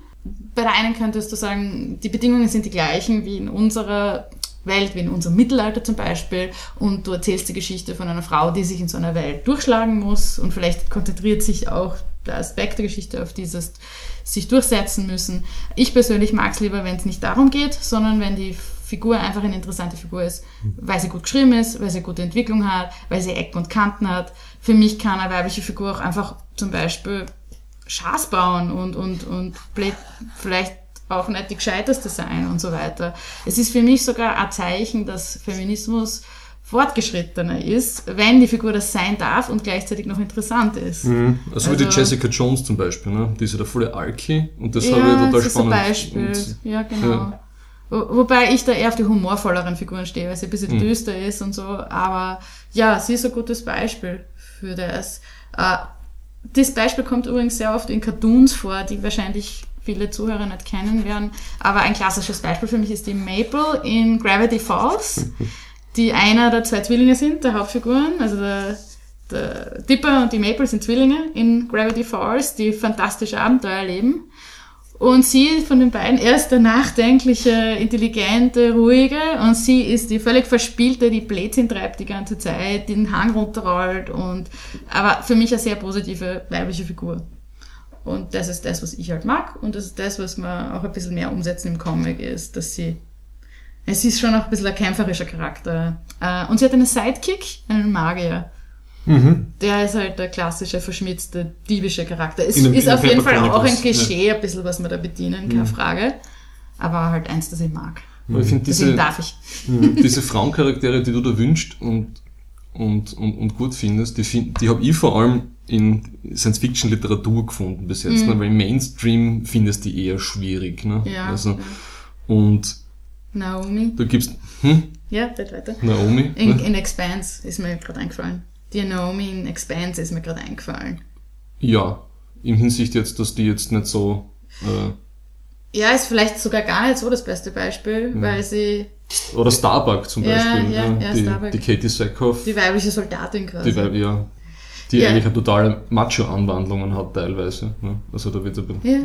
Bei der einen könntest du sagen, die Bedingungen sind die gleichen wie in unserer Welt, wie in unserem Mittelalter zum Beispiel, und du erzählst die Geschichte von einer Frau, die sich in so einer Welt durchschlagen muss und vielleicht konzentriert sich auch der Aspekt der Geschichte auf dieses sich durchsetzen müssen. Ich persönlich mag es lieber, wenn es nicht darum geht, sondern wenn die Figur einfach eine interessante Figur ist, weil sie gut geschrieben ist, weil sie gute Entwicklung hat, weil sie Ecken und Kanten hat. Für mich kann eine weibliche Figur auch einfach zum Beispiel Schaß bauen und, und, und vielleicht auch nicht die gescheiteste sein und so weiter. Es ist für mich sogar ein Zeichen, dass Feminismus fortgeschrittener ist, wenn die Figur das sein darf und gleichzeitig noch interessant ist. Mhm. Also, also, wie die Jessica Jones zum Beispiel, ne? die ist ja der volle Alki und das ja, habe ich total das ist spannend. Ein Beispiel. Und, ja, genau. Ja. Wobei ich da eher auf die humorvolleren Figuren stehe, weil sie ein bisschen mhm. düster ist und so. Aber ja, sie ist ein gutes Beispiel für das. Äh, das Beispiel kommt übrigens sehr oft in Cartoons vor, die wahrscheinlich viele Zuhörer nicht kennen werden. Aber ein klassisches Beispiel für mich ist die Maple in Gravity Falls, *laughs* die einer der zwei Zwillinge sind, der Hauptfiguren. Also der, der Dipper und die Maple sind Zwillinge in Gravity Falls, die fantastische Abenteuer erleben. Und sie von den beiden, er ist der nachdenkliche, intelligente, ruhige und sie ist die völlig verspielte, die Blödsinn treibt die ganze Zeit, den Hang runterrollt und, aber für mich eine sehr positive weibliche Figur. Und das ist das, was ich halt mag und das ist das, was man auch ein bisschen mehr umsetzen im Comic ist, dass sie, es ist schon auch ein bisschen ein kämpferischer Charakter. Äh, und sie hat einen Sidekick, einen Magier. Mhm. Der ist halt der klassische, verschmitzte, diebische Charakter. Es einem, ist auf jeden Fall auch ein Klischee, ja. ein bisschen, was man da bedienen, keine mhm. Frage. Aber halt eins, das ich mag. Mhm. Ich diese, darf ich. Mhm. diese Frauencharaktere, die du da wünschst und, und, und, und gut findest, die, die habe ich vor allem in Science-Fiction-Literatur gefunden bis jetzt, mhm. ne? weil im Mainstream findest die eher schwierig. Ne? Ja, also. Und Naomi. Du gibst. Hm? Ja, bitte weiter. Naomi. In, ne? in Expanse ist mir gerade eingefallen. Die Naomi in Expanse ist mir gerade eingefallen. Ja, in Hinsicht jetzt, dass die jetzt nicht so. Äh, ja, ist vielleicht sogar gar nicht so das beste Beispiel, ja. weil sie. Oder Starbuck zum Beispiel. Ja, ja, ja, die, Starbuck. die Katie Sackhoff. Die weibliche Soldatin quasi. Die Weib, ja. Die eigentlich eine totale Macho-Anwandlungen hat teilweise. Ne? Also da wird ja. ja.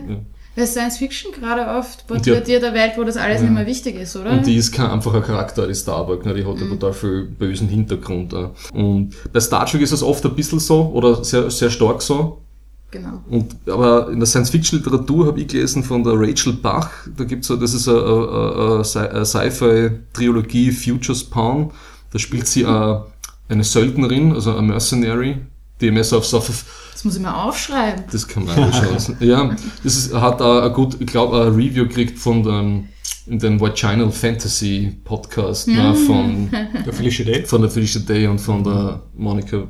Weil Science Fiction gerade oft porträtiert eine Welt, wo das alles ja. nicht mehr wichtig ist, oder? Und die ist kein einfacher Charakter, die Starbuck, ne? die hat mhm. ja total viel bösen Hintergrund. Und bei Star Trek ist es oft ein bisschen so, oder sehr, sehr stark so. Genau. Und, aber in der Science-Fiction-Literatur habe ich gelesen von der Rachel Bach, da gibt's so, das ist eine, Sci-Fi-Trilogie Future Spawn, da spielt sie eine, eine Söldnerin, also eine Mercenary, die mehr so auf, so auf das muss ich mal aufschreiben. Das kann man anschauen. ja, das ist, hat auch ein gut, ich glaube, ein Review gekriegt von dem, in dem Vaginal Fantasy Podcast ne, mhm. von *laughs* der Felicia Day. Von der Felicia Day und von der Monica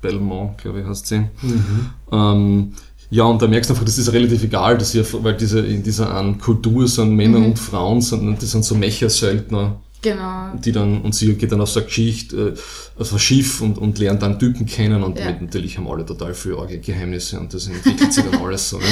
Belmont, glaube ich, heißt sie. Mhm. Ähm, ja, und da merkst du einfach, das ist relativ egal, dass sie, weil diese, in dieser Kultur sind Männer mhm. und Frauen, sind, die sind so Mechersöldner Genau. Die dann, und sie geht dann auf so eine Geschichte, äh, auf ein Schiff und, und lernt dann Typen kennen und ja. natürlich haben alle total viele arge Geheimnisse und das entwickelt sich dann alles so. Ne?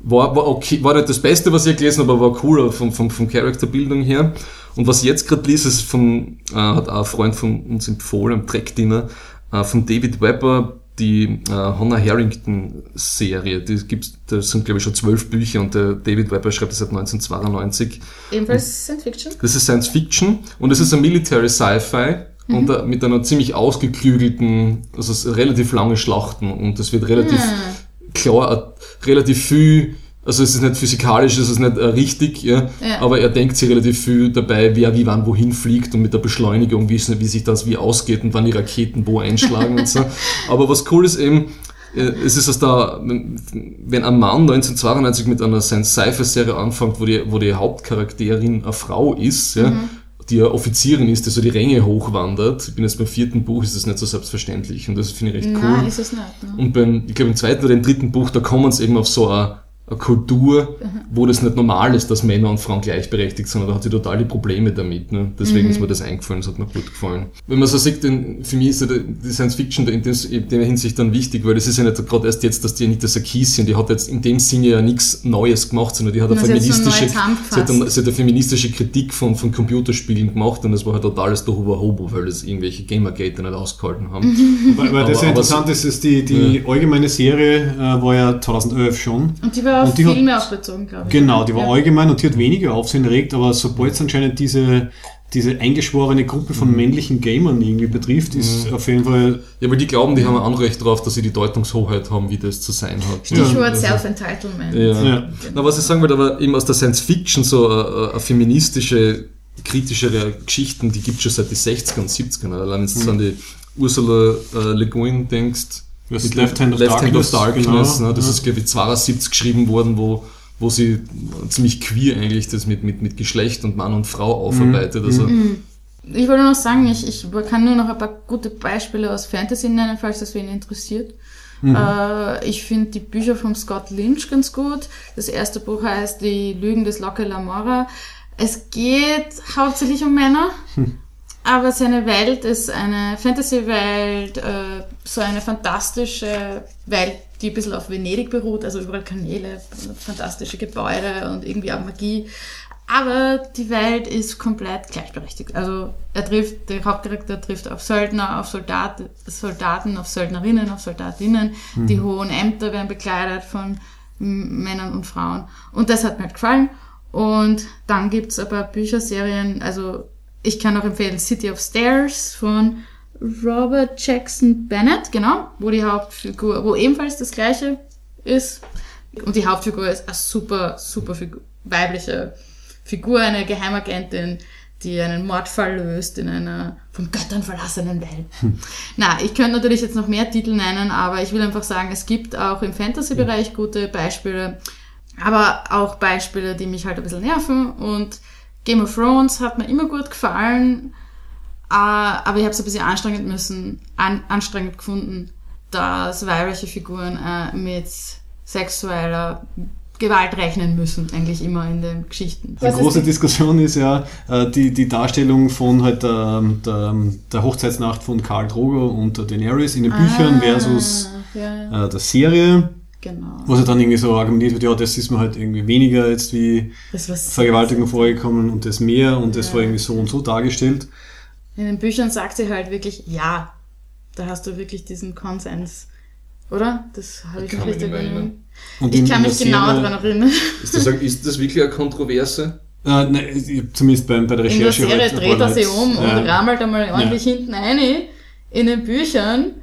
War, war okay, war nicht das Beste, was ich gelesen habe, aber war cool vom, vom, vom Charakterbildung her. Und was ich jetzt gerade lese, ist von, äh, hat auch ein Freund von uns empfohlen, am Track-Dinner, äh, von David Webber, die äh, Hannah Harrington Serie, die gibt's, das sind glaube ich schon zwölf Bücher und der David Webber schreibt das seit 1992. Ebenfalls Science Fiction? Das ist Science Fiction und es ist ein Military Sci-Fi mhm. und uh, mit einer ziemlich ausgeklügelten, also relativ lange Schlachten und es wird relativ mhm. klar, relativ viel also es ist nicht physikalisch, es ist nicht äh, richtig, ja, ja, aber er denkt sich relativ viel dabei, wer wie wann wohin fliegt und mit der Beschleunigung, wie, wie sich das wie ausgeht und wann die Raketen wo einschlagen und so. *laughs* Aber was cool ist eben, äh, es ist, dass da, wenn ein Mann 1992 mit einer Science-Sci-Fi-Serie anfängt, wo die, wo die Hauptcharakterin eine Frau ist, ja, mhm die eine Offizierin ist, die so die Ränge hochwandert. Ich bin jetzt beim vierten Buch, ist das nicht so selbstverständlich und das finde ich recht Nein, cool. ist es nicht. Ne? Und beim, ich glaube im zweiten oder im dritten Buch, da kommen sie eben auf so eine, eine Kultur, wo das nicht normal ist, dass Männer und Frauen gleichberechtigt sind. Da hat sie total die Probleme damit. Ne? Deswegen ist mir das eingefallen, das hat mir gut gefallen. Wenn man so sieht, dann, für mich ist ja die Science Fiction in, des, in der Hinsicht dann wichtig, weil das ist ja nicht gerade erst jetzt, dass die Anita Sarkeesian, die hat jetzt in dem Sinne ja nichts Neues gemacht, sondern die hat eine so feministische, zusammengefasst. sie hat, eine, sie hat eine feministische Kritik von, von Computerspielen gemacht und das war halt totales Hobo, weil das irgendwelche Gamergate nicht ausgehalten haben. *laughs* Weil, weil das Aber- ja aber interessant ist, ist die, die allgemeine Serie äh, war ja 2011 schon. Und die war auf Und die hat- Filme auch bezogen, glaube ich. Genau, die war ja. allgemein und die hat weniger Aufsehen erregt, aber sobald es anscheinend diese, diese eingeschworene Gruppe von Mhm. männlichen Gamern irgendwie betrifft, ist auf jeden Fall Ja, weil die glauben, die haben ein Anrecht darauf, dass sie die Deutungshoheit haben, wie das zu sein hat. Stichwort Also- Self-Entitlement. Ja. Ja. Na, was ich sagen wollte, aber eben aus der Science Fiction so eine, eine feministische, kritischere Geschichten, die gibt es schon seit den 60er und 70ern. Allein wenn du an die Ursula äh, Le Guin denkst, Das mit Left Hand of Left Hand of Darkness, Darkness genau. ne, das Ja. ist glaube ich 72 geschrieben worden, wo, wo sie ziemlich queer eigentlich das mit, mit, mit Geschlecht und Mann und Frau aufarbeitet. Also, Ich wollte noch sagen, ich, ich kann nur noch ein paar gute Beispiele aus Fantasy nennen, falls das wen interessiert. Äh, ich finde die Bücher von Scott Lynch ganz gut. Das erste Buch heißt Die Lügen des Locke Lamora. Es geht hauptsächlich um Männer, aber seine Welt ist eine Fantasy-Welt, äh, so eine fantastische Welt, die ein bisschen auf Venedig beruht, also überall Kanäle, fantastische Gebäude und irgendwie auch Magie. Aber die Welt ist komplett gleichberechtigt. Also er trifft, der Hauptcharakter trifft auf Söldner, auf Soldat, Soldaten, auf Söldnerinnen, auf Soldatinnen. Die hohen Ämter werden bekleidet von Männern und Frauen. Und das hat mir halt gefallen. Und dann gibt's paar Bücherserien, also ich kann auch empfehlen City of Stairs von Robert Jackson Bennett, genau, wo die Hauptfigur, wo ebenfalls das gleiche ist. Und die Hauptfigur ist eine super, super Figur, weibliche Figur, eine Geheimagentin, die einen Mordfall löst in einer von Göttern verlassenen Welt. Na, ich könnte natürlich jetzt noch mehr Titel nennen, aber ich will einfach sagen, es gibt auch im Fantasy-Bereich gute Beispiele, aber auch Beispiele, die mich halt ein bisschen nerven. Und Game of Thrones hat mir immer gut gefallen, äh, aber ich habe es ein bisschen anstrengend müssen, an, anstrengend gefunden, dass weibliche Figuren äh, mit sexueller Gewalt rechnen müssen, eigentlich immer in den Geschichten. Die große Diskussion ist ja äh, die, die Darstellung von halt der, der, der Hochzeitsnacht von Karl Drogo und Daenerys in den Büchern versus Ah, ja, äh, der Serie, genau. wo sie dann irgendwie so argumentiert wird, ja, das ist mir halt irgendwie weniger jetzt wie Vergewaltigung vorgekommen und das mehr und das war irgendwie so und so dargestellt. In den Büchern sagt sie halt wirklich, ja, da hast du wirklich diesen Konsens. Oder? Das habe ich kann nicht richtig erinnern. Und Ich kann mich genau daran erinnern. ist, das, ist das wirklich eine Kontroverse? Äh, nein, zumindest bei, bei der In der Recherche. Serie halt, dreht er sich um und ja. rammelt einmal ordentlich hinten rein. In den Büchern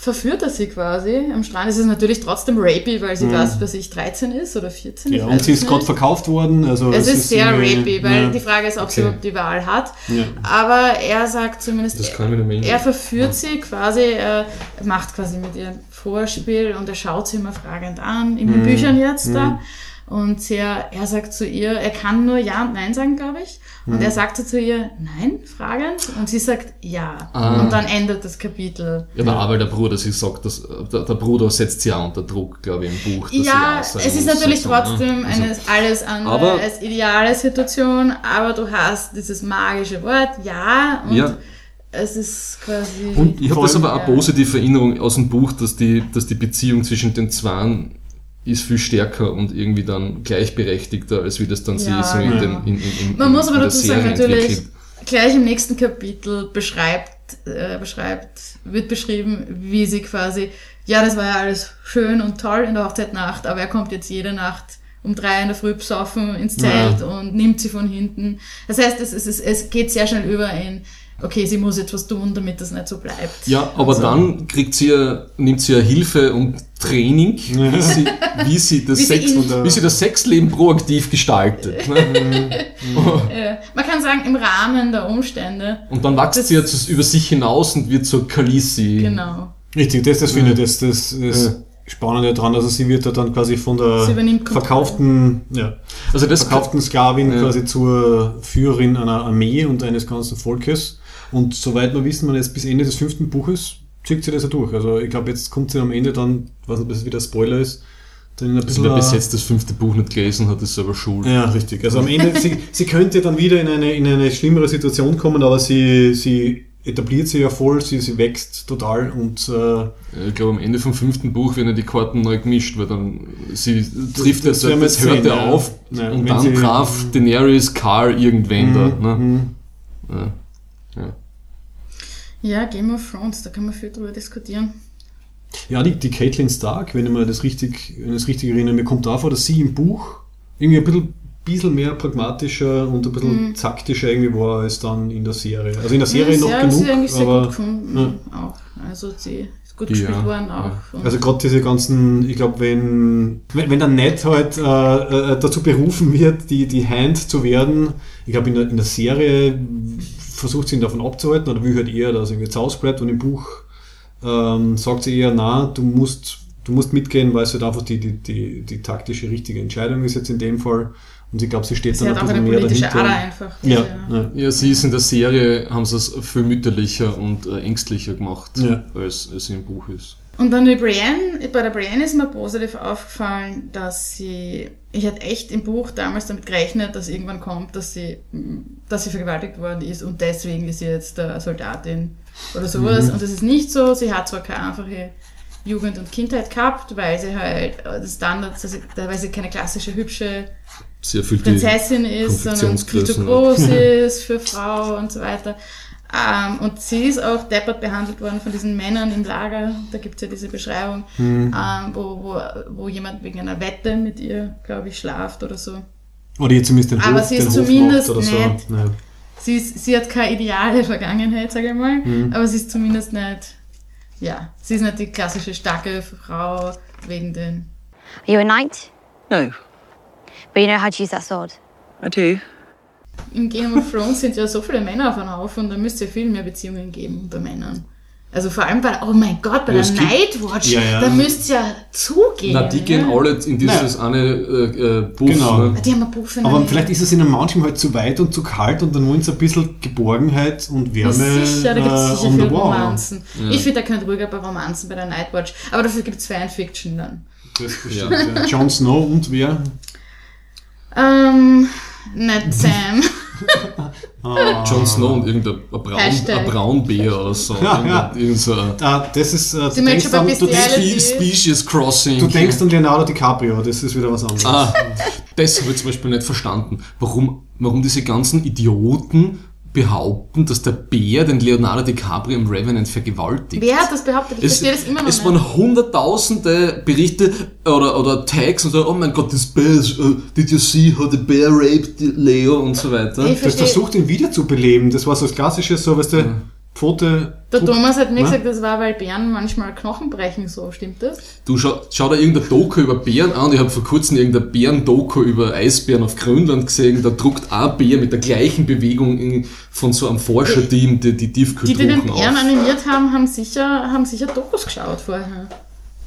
verführt er sie quasi am Strand. Es ist natürlich trotzdem rapey, weil sie Mhm. was, was ich 13 ist oder 14. Ja, und sie es ist gerade verkauft worden. Also Es ist sehr rapey, weil ja. die Frage ist, ob sie Okay. überhaupt die Wahl hat. Ja. Aber er sagt zumindest, er erinnern. verführt sie quasi, er macht quasi mit ihr ein Vorspiel und er schaut sie immer fragend an, in Mhm. den Büchern jetzt da. Und sie, er sagt zu ihr, er kann nur Ja und Nein sagen, glaube ich. Und Mhm. er sagt zu ihr, Nein, fragend. Und sie sagt Ja. Ah. Und dann endet das Kapitel. Ja, der aber der Bruder, sie sagt, dass, der, der Bruder setzt sie auch unter Druck, glaube ich, im Buch. dass sie Ja, es ist natürlich so, ne? trotzdem Also, eine, alles andere Aber- als ideale Situation, aber du hast dieses magische Wort, ja, und Ja. es ist quasi... Und Ich habe das aber auch Ja. positive Erinnerung aus dem Buch, dass die, dass die Beziehung zwischen den Zweien ist viel stärker und irgendwie dann gleichberechtigter, als wie das dann sie Ja, so in ja. den in, in, in, Man in, muss aber dazu sagen, Serie natürlich, entwickelt. gleich im nächsten Kapitel beschreibt, äh, beschreibt, wird beschrieben, wie sie quasi, ja, das war ja alles schön und toll in der Hochzeitnacht, aber er kommt jetzt jede Nacht um drei in der Früh besoffen ins Zelt und nimmt sie von hinten. Das heißt, es, es, es, es geht sehr schnell über in, okay, sie muss jetzt was tun, damit das nicht so bleibt. Ja, aber Also, dann kriegt sie ja, nimmt sie ja Hilfe und Training, wie sie, wie sie, *laughs* das, Wie sie Sex, wie sie das Sexleben proaktiv gestaltet. Ne? *laughs* äh, man kann sagen, im Rahmen der Umstände, Und dann wächst sie jetzt über sich hinaus und wird zur Khaleesi. genau. Richtig, das, das finde ich, das, das, das Ja. Spannende daran, also sie wird ja dann quasi von der verkauften, ja, Also das verkauften Sklavin Ja. quasi zur Führerin einer Armee und eines ganzen Volkes. Und soweit wir wissen, man jetzt bis Ende des fünften Buches zieht sie das ja durch. Also ich glaube, jetzt kommt sie am Ende dann, weiß nicht, ob das wieder Spoiler ist, dann ein Also bisschen. wer bis jetzt das fünfte Buch nicht gelesen hat, ist selber schuld. ja, richtig. Also am Ende, sie, sie könnte dann wieder in eine, in eine schlimmere Situation kommen, aber sie, sie etabliert sich ja voll, sie, sie wächst total und äh, Ich glaube, am Ende vom fünften Buch werden ja die Karten neu gemischt, weil dann sie trifft das das, das hört ja auf Ja, und wenn dann traf Daenerys Carl irgendwen da. Ne? mhm. Ja. Ja, Game of Thrones, da kann man viel drüber diskutieren. Ja, die, die Caitlin Stark, wenn ich mir das richtig, wenn ich das richtig erinnere, mir kommt davor, dass sie im Buch irgendwie ein bisschen, bisschen mehr pragmatischer und ein bisschen taktischer irgendwie war als dann in der Serie. Also in der Serie ja, noch haben genug, sie eigentlich sehr gut gefunden. Auch. Also sie ist gut gespielt Ja, worden ja. auch. Also gerade diese ganzen, ich glaube, wenn, wenn, wenn der Ned halt äh, äh, dazu berufen wird, die, die Hand zu werden, ich glaube in der, in der Serie versucht sie ihn davon abzuhalten oder will halt eher, dass er irgendwie zu Hause bleibt und im Buch ähm, sagt sie eher, na, du musst, du musst mitgehen, weil es halt einfach die, die, die, die taktische richtige Entscheidung ist jetzt in dem Fall. Und ich glaube, sie steht sie dann ein bisschen mehr dahinter. Ader einfach. Ja, ja. ja, sie ist in der Serie, haben sie es viel mütterlicher und äh, ängstlicher gemacht, Ja. als als sie im Buch ist. Und dann die Brienne, bei der Brienne ist mir positiv aufgefallen, dass sie, ich hätte echt im Buch damals damit gerechnet, dass irgendwann kommt, dass sie, dass sie vergewaltigt worden ist und deswegen ist sie jetzt äh, Soldatin oder sowas. Mhm. Und das ist nicht so. Sie hat zwar keine einfache Jugend und Kindheit gehabt, weil sie halt das Standard, also, weil sie keine klassische hübsche Prinzessin ist, sondern viel zu groß *laughs* ist für Frau und so weiter. Ähm, und sie ist auch deppert behandelt worden von diesen Männern im Lager. Da gibt's ja diese Beschreibung, Mhm. ähm, wo, wo, wo jemand wegen einer Wette mit ihr, glaube ich, schlaft oder so. Oder ihr zumindest den Aber Hof, sie den ist Hof zumindest macht oder so. Ja. Sie, ist, sie hat keine ideale Vergangenheit, sage ich mal, Mhm. aber sie ist zumindest nicht, ja, sie ist nicht die klassische starke Frau wegen den Are you a knight? No, But you know how to use that sword. I do. Im Game of Thrones sind ja so viele Männer auf einem Haufen, da müsste ja viel mehr Beziehungen geben unter Männern. Also vor allem bei, oh mein Gott, bei Ja, der es gibt- Nightwatch, Ja, ja. da müsste ja zugehen. Na, die gehen ja. alle in dieses eine äh, äh, Buff. Genau. Ne? Die haben ein Buch für Aber eine- vielleicht ist es ihnen manchmal halt zu weit und zu kalt und dann wollen sie ein bisschen Geborgenheit und Ja, Wärme sicher, da gibt es äh, sicher viele. Romanzen. Ich finde, da könnte ruhiger bei Romanzen bei der Nightwatch. Aber dafür gibt es Fanfiction dann. Das bestimmt, ja. Jon Snow und wer? Ähm, nicht Sam. *laughs* Jon Snow und irgendein ein Braun, ein Braunbär oder so. Ja, ja. So Ah, das ist, äh, du, denkst an, du, denkst, Species Crossing. du denkst an Leonardo DiCaprio, das ist wieder was anderes. Ah, das habe ich zum Beispiel nicht verstanden. Warum, warum diese ganzen Idioten behaupten, dass der Bär den Leonardo DiCaprio im Revenant vergewaltigt. Wer hat das behauptet? Ich Es, verstehe das immer noch es nicht. waren hunderttausende Berichte oder, oder Tags und so, oh mein Gott, das Bear, ist, uh, did you see how the bear raped Leo und so weiter. Ich Das verstehe. versucht ihn wiederzubeleben. Das war so das klassische, so, weißt du, Pfote. Der Thomas hat mir Na? gesagt, das war, weil Bären manchmal Knochen brechen, so stimmt das? Du schau, schau da irgendein Doku über Bären an. Ich habe vor kurzem irgendein Bären-Doku über Eisbären auf Grönland gesehen. Da druckt ein Bär mit der gleichen Bewegung in, von so einem Forscherteam die, die Die, die den Bären auf. animiert haben, haben sicher, haben sicher Dokus geschaut vorher.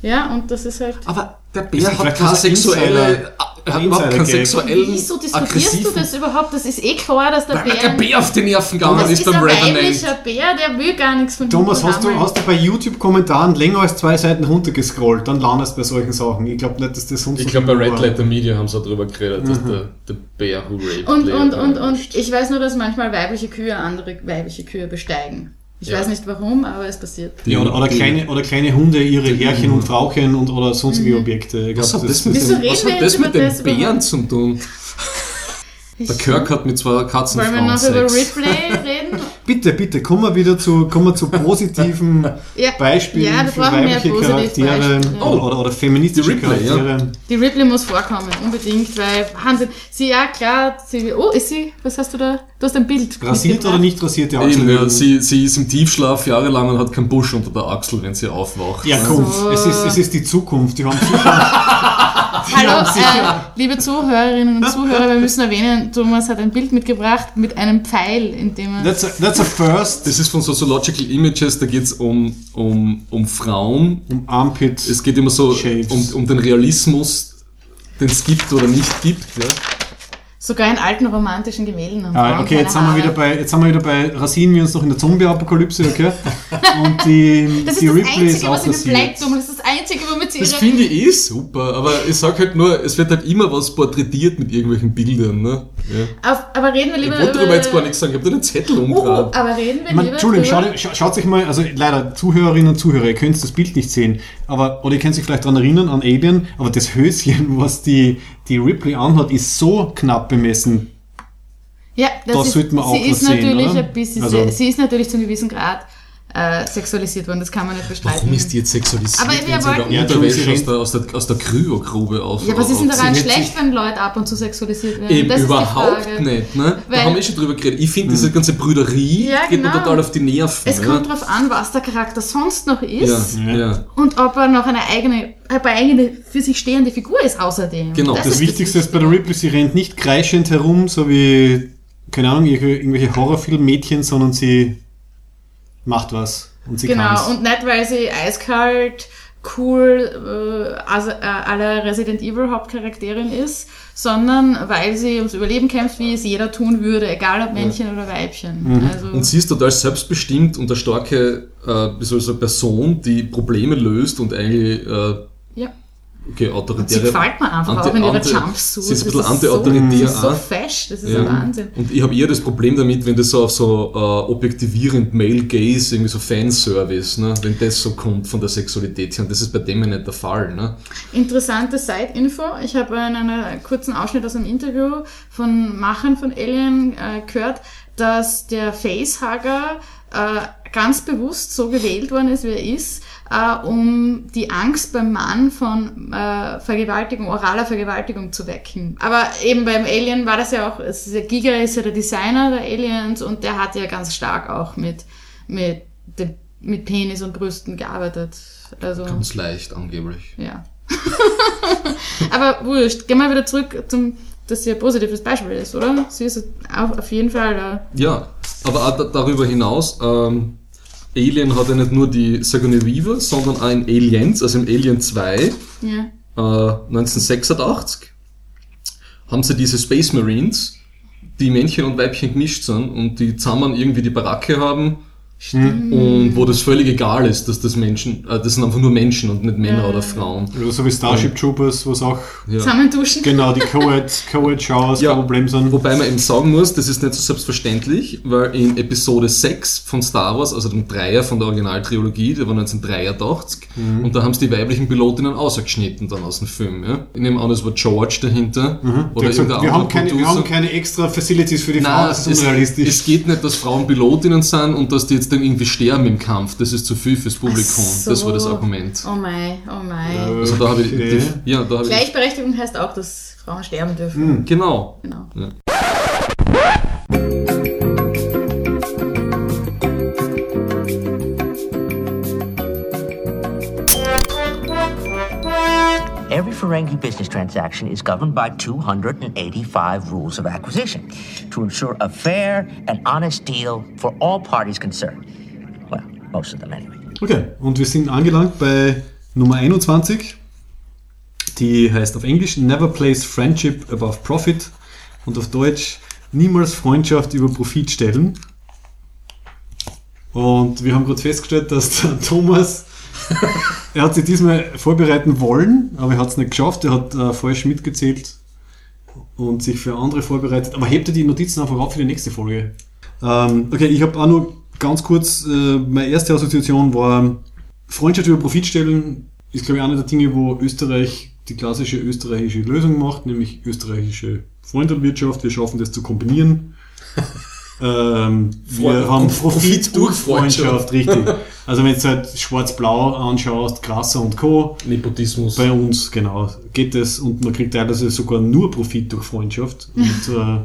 Ja, und das ist halt. Aber der Bär hat keine sexuelle, Insider- er hat überhaupt keinen sexuellen, Wieso diskutierst du das überhaupt? Das ist eh klar, dass der Weil Bär. der Bär auf die Nerven gegangen das ist ist beim ein Revenant. weiblicher Bär, der will gar nichts von Thomas, hinten hast du, hast du bei YouTube-Kommentaren länger als zwei Seiten runtergescrollt, dann landest du bei solchen Sachen. Ich glaube nicht, dass das sonst Ich glaube, bei Red. Letter Media haben sie auch darüber geredet, dass der, der Bär who raped Und, und, und, war. und ich weiß nur, dass manchmal weibliche Kühe andere weibliche Kühe besteigen. Ich Ja. weiß nicht warum, aber es passiert. Ja, oder, oder, kleine, oder kleine Hunde ihre Die- Herrchen und Frauchen und, oder sonstige Objekte. Ich glaub, Was hat das mit, Wieso dem, was hat das mit den das Bären zu tun? Der Kirk hat mit zwei Wollen wir Katzenfrauen noch über Sex. Ripley *laughs* reden? Bitte, bitte, kommen wir wieder zu, kommen wir zu positiven *laughs* Ja. Beispielen Ja, für weibliche. Charaktere Ja. oder, oder, oder feministische Die Ripley, ja. Charaktere. Die Ripley muss vorkommen, unbedingt, weil Wahnsinn. Sie, ja klar, sie, oh, ist sie, was hast du da? Du hast ein Bild. Rasiert oder nicht rasierte Eben, Achseln? ja, sie, sie ist im Tiefschlaf jahrelang und hat keinen Busch unter der Achsel, wenn sie aufwacht. Ja, komm, So. es, ist, es ist die Zukunft. Die haben sicher, *laughs* Hallo, äh, liebe Zuhörerinnen und Zuhörer, wir müssen erwähnen, Thomas hat ein Bild mitgebracht mit einem Pfeil, in dem er... That's a, that's a first. Das ist von Sociological Images, da geht es um, um, um Frauen. Um Armpit. Es geht immer so um, um den Realismus, den es gibt oder nicht gibt. Ja? Sogar in alten romantischen Gemälden haben Ah, okay, jetzt sind, wir wieder bei, jetzt sind wir wieder bei, rasieren wir uns noch in der Zombie-Apokalypse, okay? *laughs* Und die, Das ist die das Ripley ist Einzige, auch was rasiert. bleibt. Das ist das Einzige, womit sie Das finde ich eh super, aber ich sag halt nur, es wird halt immer was porträtiert mit irgendwelchen Bildern. Ne? Ja. Auf, aber reden wir Ich lieber wollte darüber jetzt gar nichts sagen, ich habe da einen Zettel umgedreht. aber reden wir Ich meine, lieber Entschuldigung, schaut, scha- schaut sich mal, also leider Zuhörerinnen und Zuhörer, ihr könnt das Bild nicht sehen, aber, oder ihr könnt sich vielleicht daran erinnern, an Alien, aber das Höschen, *laughs* was die, die Ripley anhat, ist so knapp bemessen. Ja, das Das ist, sollte man auch sie ist sehen, natürlich oder? ein bisschen, Also- sie ist natürlich zu einem gewissen Grad äh, sexualisiert worden, das kann man nicht bestreiten. Warum ist die jetzt sexualisiert, Aber wir wollten- Ja, Unterwäsche aus der, aus der, aus der Kryogrube auf ja, was ist denn daran schlecht, wenn Leute ab und zu sexualisiert werden? Eben das überhaupt nicht, ne? Weil- da haben wir eh schon drüber geredet. Ich finde diese ganze Brüderie Ja, geht mir genau. total auf die Nerven. Es ja? kommt darauf an, was der Charakter sonst noch ist ja. Ja. und ob er noch eine eigene, eine eigene für sich stehende Figur ist außerdem. Genau. Das ist Wichtigste ist bei der Ripley, sie rennt nicht kreischend herum, so wie, keine Ahnung, irgendwelche, irgendwelche Horrorfilm-Mädchen, sondern sie macht was. Und sie Genau, kann's. und nicht, weil sie eiskalt, cool, äh, also, äh, alle Resident Evil Hauptcharakterin ist, sondern weil sie ums Überleben kämpft, wie es jeder tun würde, egal ob Männchen oder Weibchen. Mhm. Also, Und sie ist total selbstbestimmt und eine starke äh, sagen, Person, die Probleme löst und eigentlich äh, ja. Okay, Sie autoritäre... gefällt mir einfach anti- auch in ihrer Jumpsuit. Sie ist ein bisschen so, anti-autoritär das ist so auch. fesch, das ist Ja. ein Wahnsinn. Und ich habe eher das Problem damit, wenn das so auf so äh, objektivierend Male Gaze, irgendwie so Fanservice, ne? wenn das so kommt von der Sexualität her. Und das ist bei dem ja nicht der Fall. Ne? Interessante Side-Info. Ich habe in einer kurzen Ausschnitt aus einem Interview von Machern von Alien äh, gehört, dass der Facehugger äh, ganz bewusst so gewählt worden ist, wie er ist, äh, um die Angst beim Mann von äh, Vergewaltigung, oraler Vergewaltigung zu wecken. Aber eben beim Alien war das ja auch, es ist ja, Giga ist ja der Designer der Aliens und der hat ja ganz stark auch mit, mit, dem, mit Penis und Brüsten gearbeitet. Also, Ganz leicht angeblich. ja. *laughs* Aber wurscht, gehen wir wieder zurück zum, dass sie ein positives Beispiel ist, oder? Sie ist auf, jeden Fall äh, Ja, aber auch da, darüber hinaus, ähm, Alien hat ja nicht nur die Sigourney Weaver, sondern auch in Aliens, also im Alien 2, ja. äh, 1986, haben sie diese Space Marines, die Männchen und Weibchen gemischt sind und die zusammen irgendwie die Baracke haben und wo das völlig egal ist, dass das Menschen, äh, das sind einfach nur Menschen und nicht Männer Ja. oder Frauen. Oder so wie Starship Troopers, was auch Ja. Zusammenduschen. genau die Co-Ed *laughs* Co Showers Ja. Problem sind. Wobei man eben sagen muss, das ist nicht so selbstverständlich, weil in Episode 6 von Star Wars, also dem Dreier von der Originaltrilogie, der war 1983, Mhm. und da haben sie die weiblichen Pilotinnen ausgeschnitten dann aus dem Film. Ja? Ich nehme an, es war George dahinter. Die Oder gesagt, irgendein wir, haben anderer keine, wir haben keine extra Facilities für die Frauen, das es, ist unrealistisch. es geht nicht, dass Frauen Pilotinnen sind und dass die jetzt dann irgendwie sterben im Kampf. Das ist zu viel fürs Publikum. so. Das war das Argument. Oh mei, oh mei. Also da habe ich, die, ja, da habe ich, Gleichberechtigung heißt auch, dass Frauen sterben dürfen. Hm. genau. Genau. Ja. Ferengi business transaction is governed by 285 rules of acquisition to ensure a fair and honest deal for all parties concerned. Well, most of them anyway. Okay, und wir sind angelangt bei Nummer 21. Die heißt auf Englisch Never place friendship above profit und auf Deutsch Niemals Freundschaft über Profit stellen. Und wir haben gerade festgestellt, dass der Thomas, *laughs* er hat sich diesmal vorbereiten wollen, aber er hat es nicht geschafft. Er hat äh, falsch mitgezählt und sich für andere vorbereitet. Aber hebt er die Notizen einfach auf für die nächste Folge. Ähm, okay, ich habe auch nur ganz kurz, äh, meine erste Assoziation war Freundschaft über Profit stellen, ist glaube ich eine der Dinge, wo Österreich die klassische österreichische Lösung macht, nämlich österreichische Freundewirtschaft. Wir schaffen das zu kombinieren. Ähm, wir haben *laughs* Profit durch Freundschaft, richtig. Also wenn du halt schwarz-blau anschaust, Krasser und Co., Nepotismus. bei uns, genau, geht es und man kriegt teilweise sogar nur Profit durch Freundschaft. *laughs* Und äh,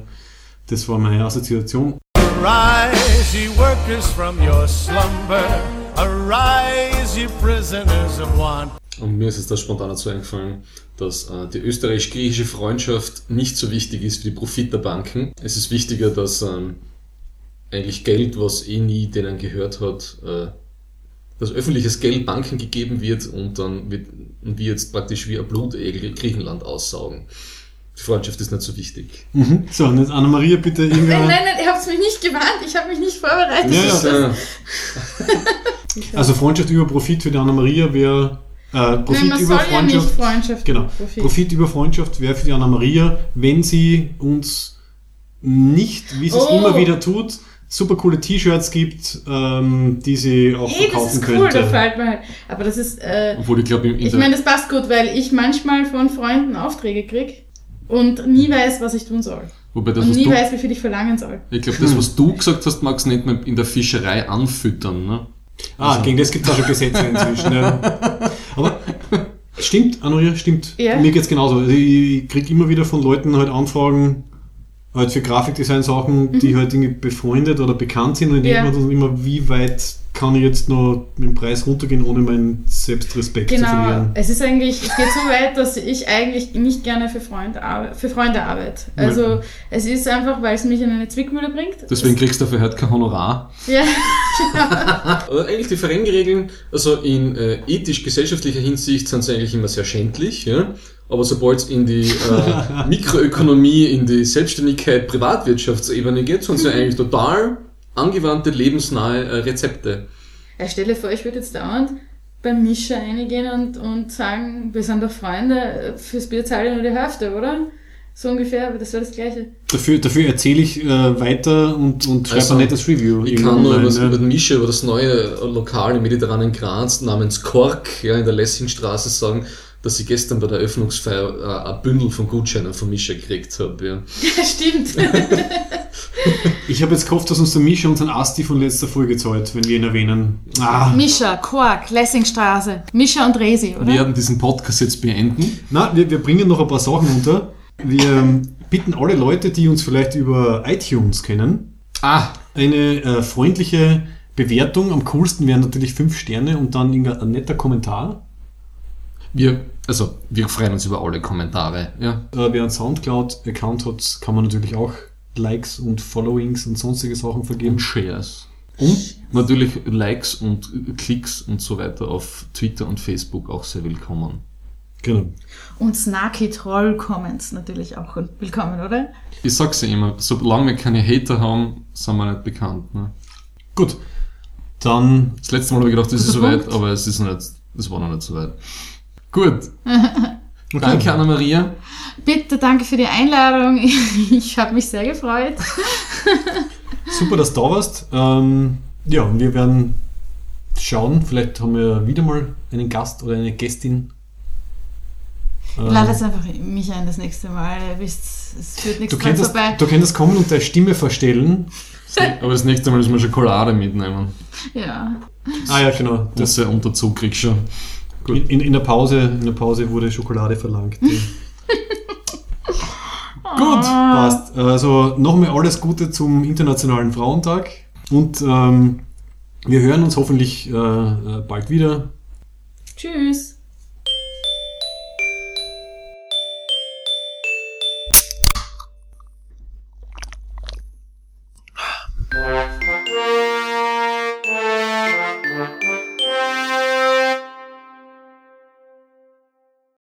das war meine Assoziation. Arise, ye workers, from your slumber. Arise, ye prisoners of want. Und mir ist jetzt das spontan dazu eingefallen, dass äh, die österreichisch-griechische Freundschaft nicht so wichtig ist wie die Profit der Banken. Es ist wichtiger, dass ähm, eigentlich Geld, was eh nie denen gehört hat, äh, dass öffentliches Geld Banken gegeben wird und dann wird und wir jetzt praktisch wie ein Blutegel Griechenland aussaugen. Die Freundschaft ist nicht so wichtig. Mhm. So, und jetzt Anna-Maria, bitte Nein, irgendeine... nein, nein, ihr habt mich nicht gewarnt, ich habe mich nicht vorbereitet. Ja, ja. Äh, *laughs* Also Freundschaft über Profit für die Anna-Maria wäre... Äh, Profit Nein, man über soll ja nicht Freundschaft... Freundschaft. Genau. Profit. Profit. über Freundschaft wäre für die Anna-Maria, wenn sie uns nicht, wie sie es Oh. immer wieder tut, super coole T-Shirts gibt, ähm, die sie auch Hey, das verkaufen ist cool, da könnte. fällt mir halt. Aber das ist, äh, obwohl ich glaube, ich meine, das passt gut, weil ich manchmal von Freunden Aufträge krieg und nie weiß, was ich tun soll. wobei das, Und nie du, weiß, wie viel ich verlangen soll. ich glaube, das, was du gesagt hast, magst du nicht mehr in der Fischerei anfüttern, ne? Ah, gegen das gibt es auch schon Gesetze inzwischen. Ja. Aber stimmt, Anna-Maria, stimmt. Ja. Mir geht's genauso. Also Ich krieg immer wieder von Leuten halt Anfragen, halt für Grafikdesign-Sachen, die halt irgendwie befreundet oder bekannt sind und ich Mhm. Ja. dann immer, wie weit kann ich jetzt noch mit dem Preis runtergehen, ohne meinen Selbstrespekt zu Genau. verlieren. Es ist eigentlich, es geht so weit, dass ich eigentlich nicht gerne für Freunde, arbe für Freunde arbeite. Also es ist einfach, weil es mich in eine Zwickmühle bringt. Deswegen kriegst du dafür halt kein Honorar. Ja, *laughs* Aber eigentlich die Verengregeln, also in äh, ethisch-gesellschaftlicher Hinsicht sind sie eigentlich immer sehr schändlich, ja. Aber sobald es in die äh, *laughs* Mikroökonomie, in die Selbstständigkeit, Privatwirtschaftsebene geht, sind sie eigentlich total angewandte, lebensnahe äh, Rezepte. Ja, stell dir vor, ich würde jetzt dauernd beim Mischer reingehen und, und sagen, wir sind doch Freunde, fürs Bier zahle ich nur die Hälfte, oder? So ungefähr, aber das wäre das Gleiche. Dafür, dafür erzähle ich äh, weiter und, und schreibe Also, ein nettes Review. Ich kann nur was ja. über den Mischer, über das neue Lokal im mediterranen Graz namens Kork ja, in der Lessingstraße sagen, dass ich gestern bei der Eröffnungsfeier äh, ein Bündel von Gutscheinen vom Mischer gekriegt habe. Ja. Ja, stimmt. *laughs* Ich habe jetzt gehofft, dass uns der Mischa unseren Asti von letzter Folge zahlt, wenn wir ihn erwähnen. Ah, Mischer, Quark, Lessingstraße, Mischer und Resi, oder? Wir werden diesen Podcast jetzt beenden. Na, wir, wir bringen noch ein paar Sachen unter. Wir ähm, bitten alle Leute, die uns vielleicht über iTunes kennen, Ah, eine äh, freundliche Bewertung. Am coolsten wären natürlich fünf Sterne und dann irgendein ein netter Kommentar. Wir, also, wir freuen uns über alle Kommentare. Ja. Äh, wer einen Soundcloud-Account hat, kann man natürlich auch Likes und Followings und sonstige Sachen vergeben. Und Shares. Und natürlich Likes und Klicks und so weiter auf Twitter und Facebook auch sehr willkommen. Genau. Und Snarky Troll Comments natürlich auch willkommen, oder? Ich sag's ja immer, solange wir keine Hater haben, sind wir nicht bekannt. Ne? Gut. Dann Das letzte Mal habe ich gedacht, das ist soweit, *laughs* aber es ist noch nicht, es war noch nicht soweit. Gut. *laughs* okay. Danke, Anna-Maria. Bitte, danke für die Einladung. *laughs* Ich habe mich sehr gefreut. *laughs* Super, dass du da warst. Ähm, ja, und wir werden schauen. Vielleicht haben wir wieder mal einen Gast oder eine Gästin. Ähm, Lade jetzt einfach mich ein das nächste Mal. Es führt nichts du, könntest, vorbei. du könntest kommen und deine Stimme verstellen. Aber das nächste Mal müssen wir Schokolade mitnehmen. Ja. Ah ja, genau. Das ist ja unter Zug kriegst schon. In, in, in, der Pause, in der Pause wurde Schokolade verlangt. *laughs* Gut, passt. Also nochmal alles Gute zum Internationalen Frauentag und ähm, wir hören uns hoffentlich äh, äh, bald wieder. Tschüss.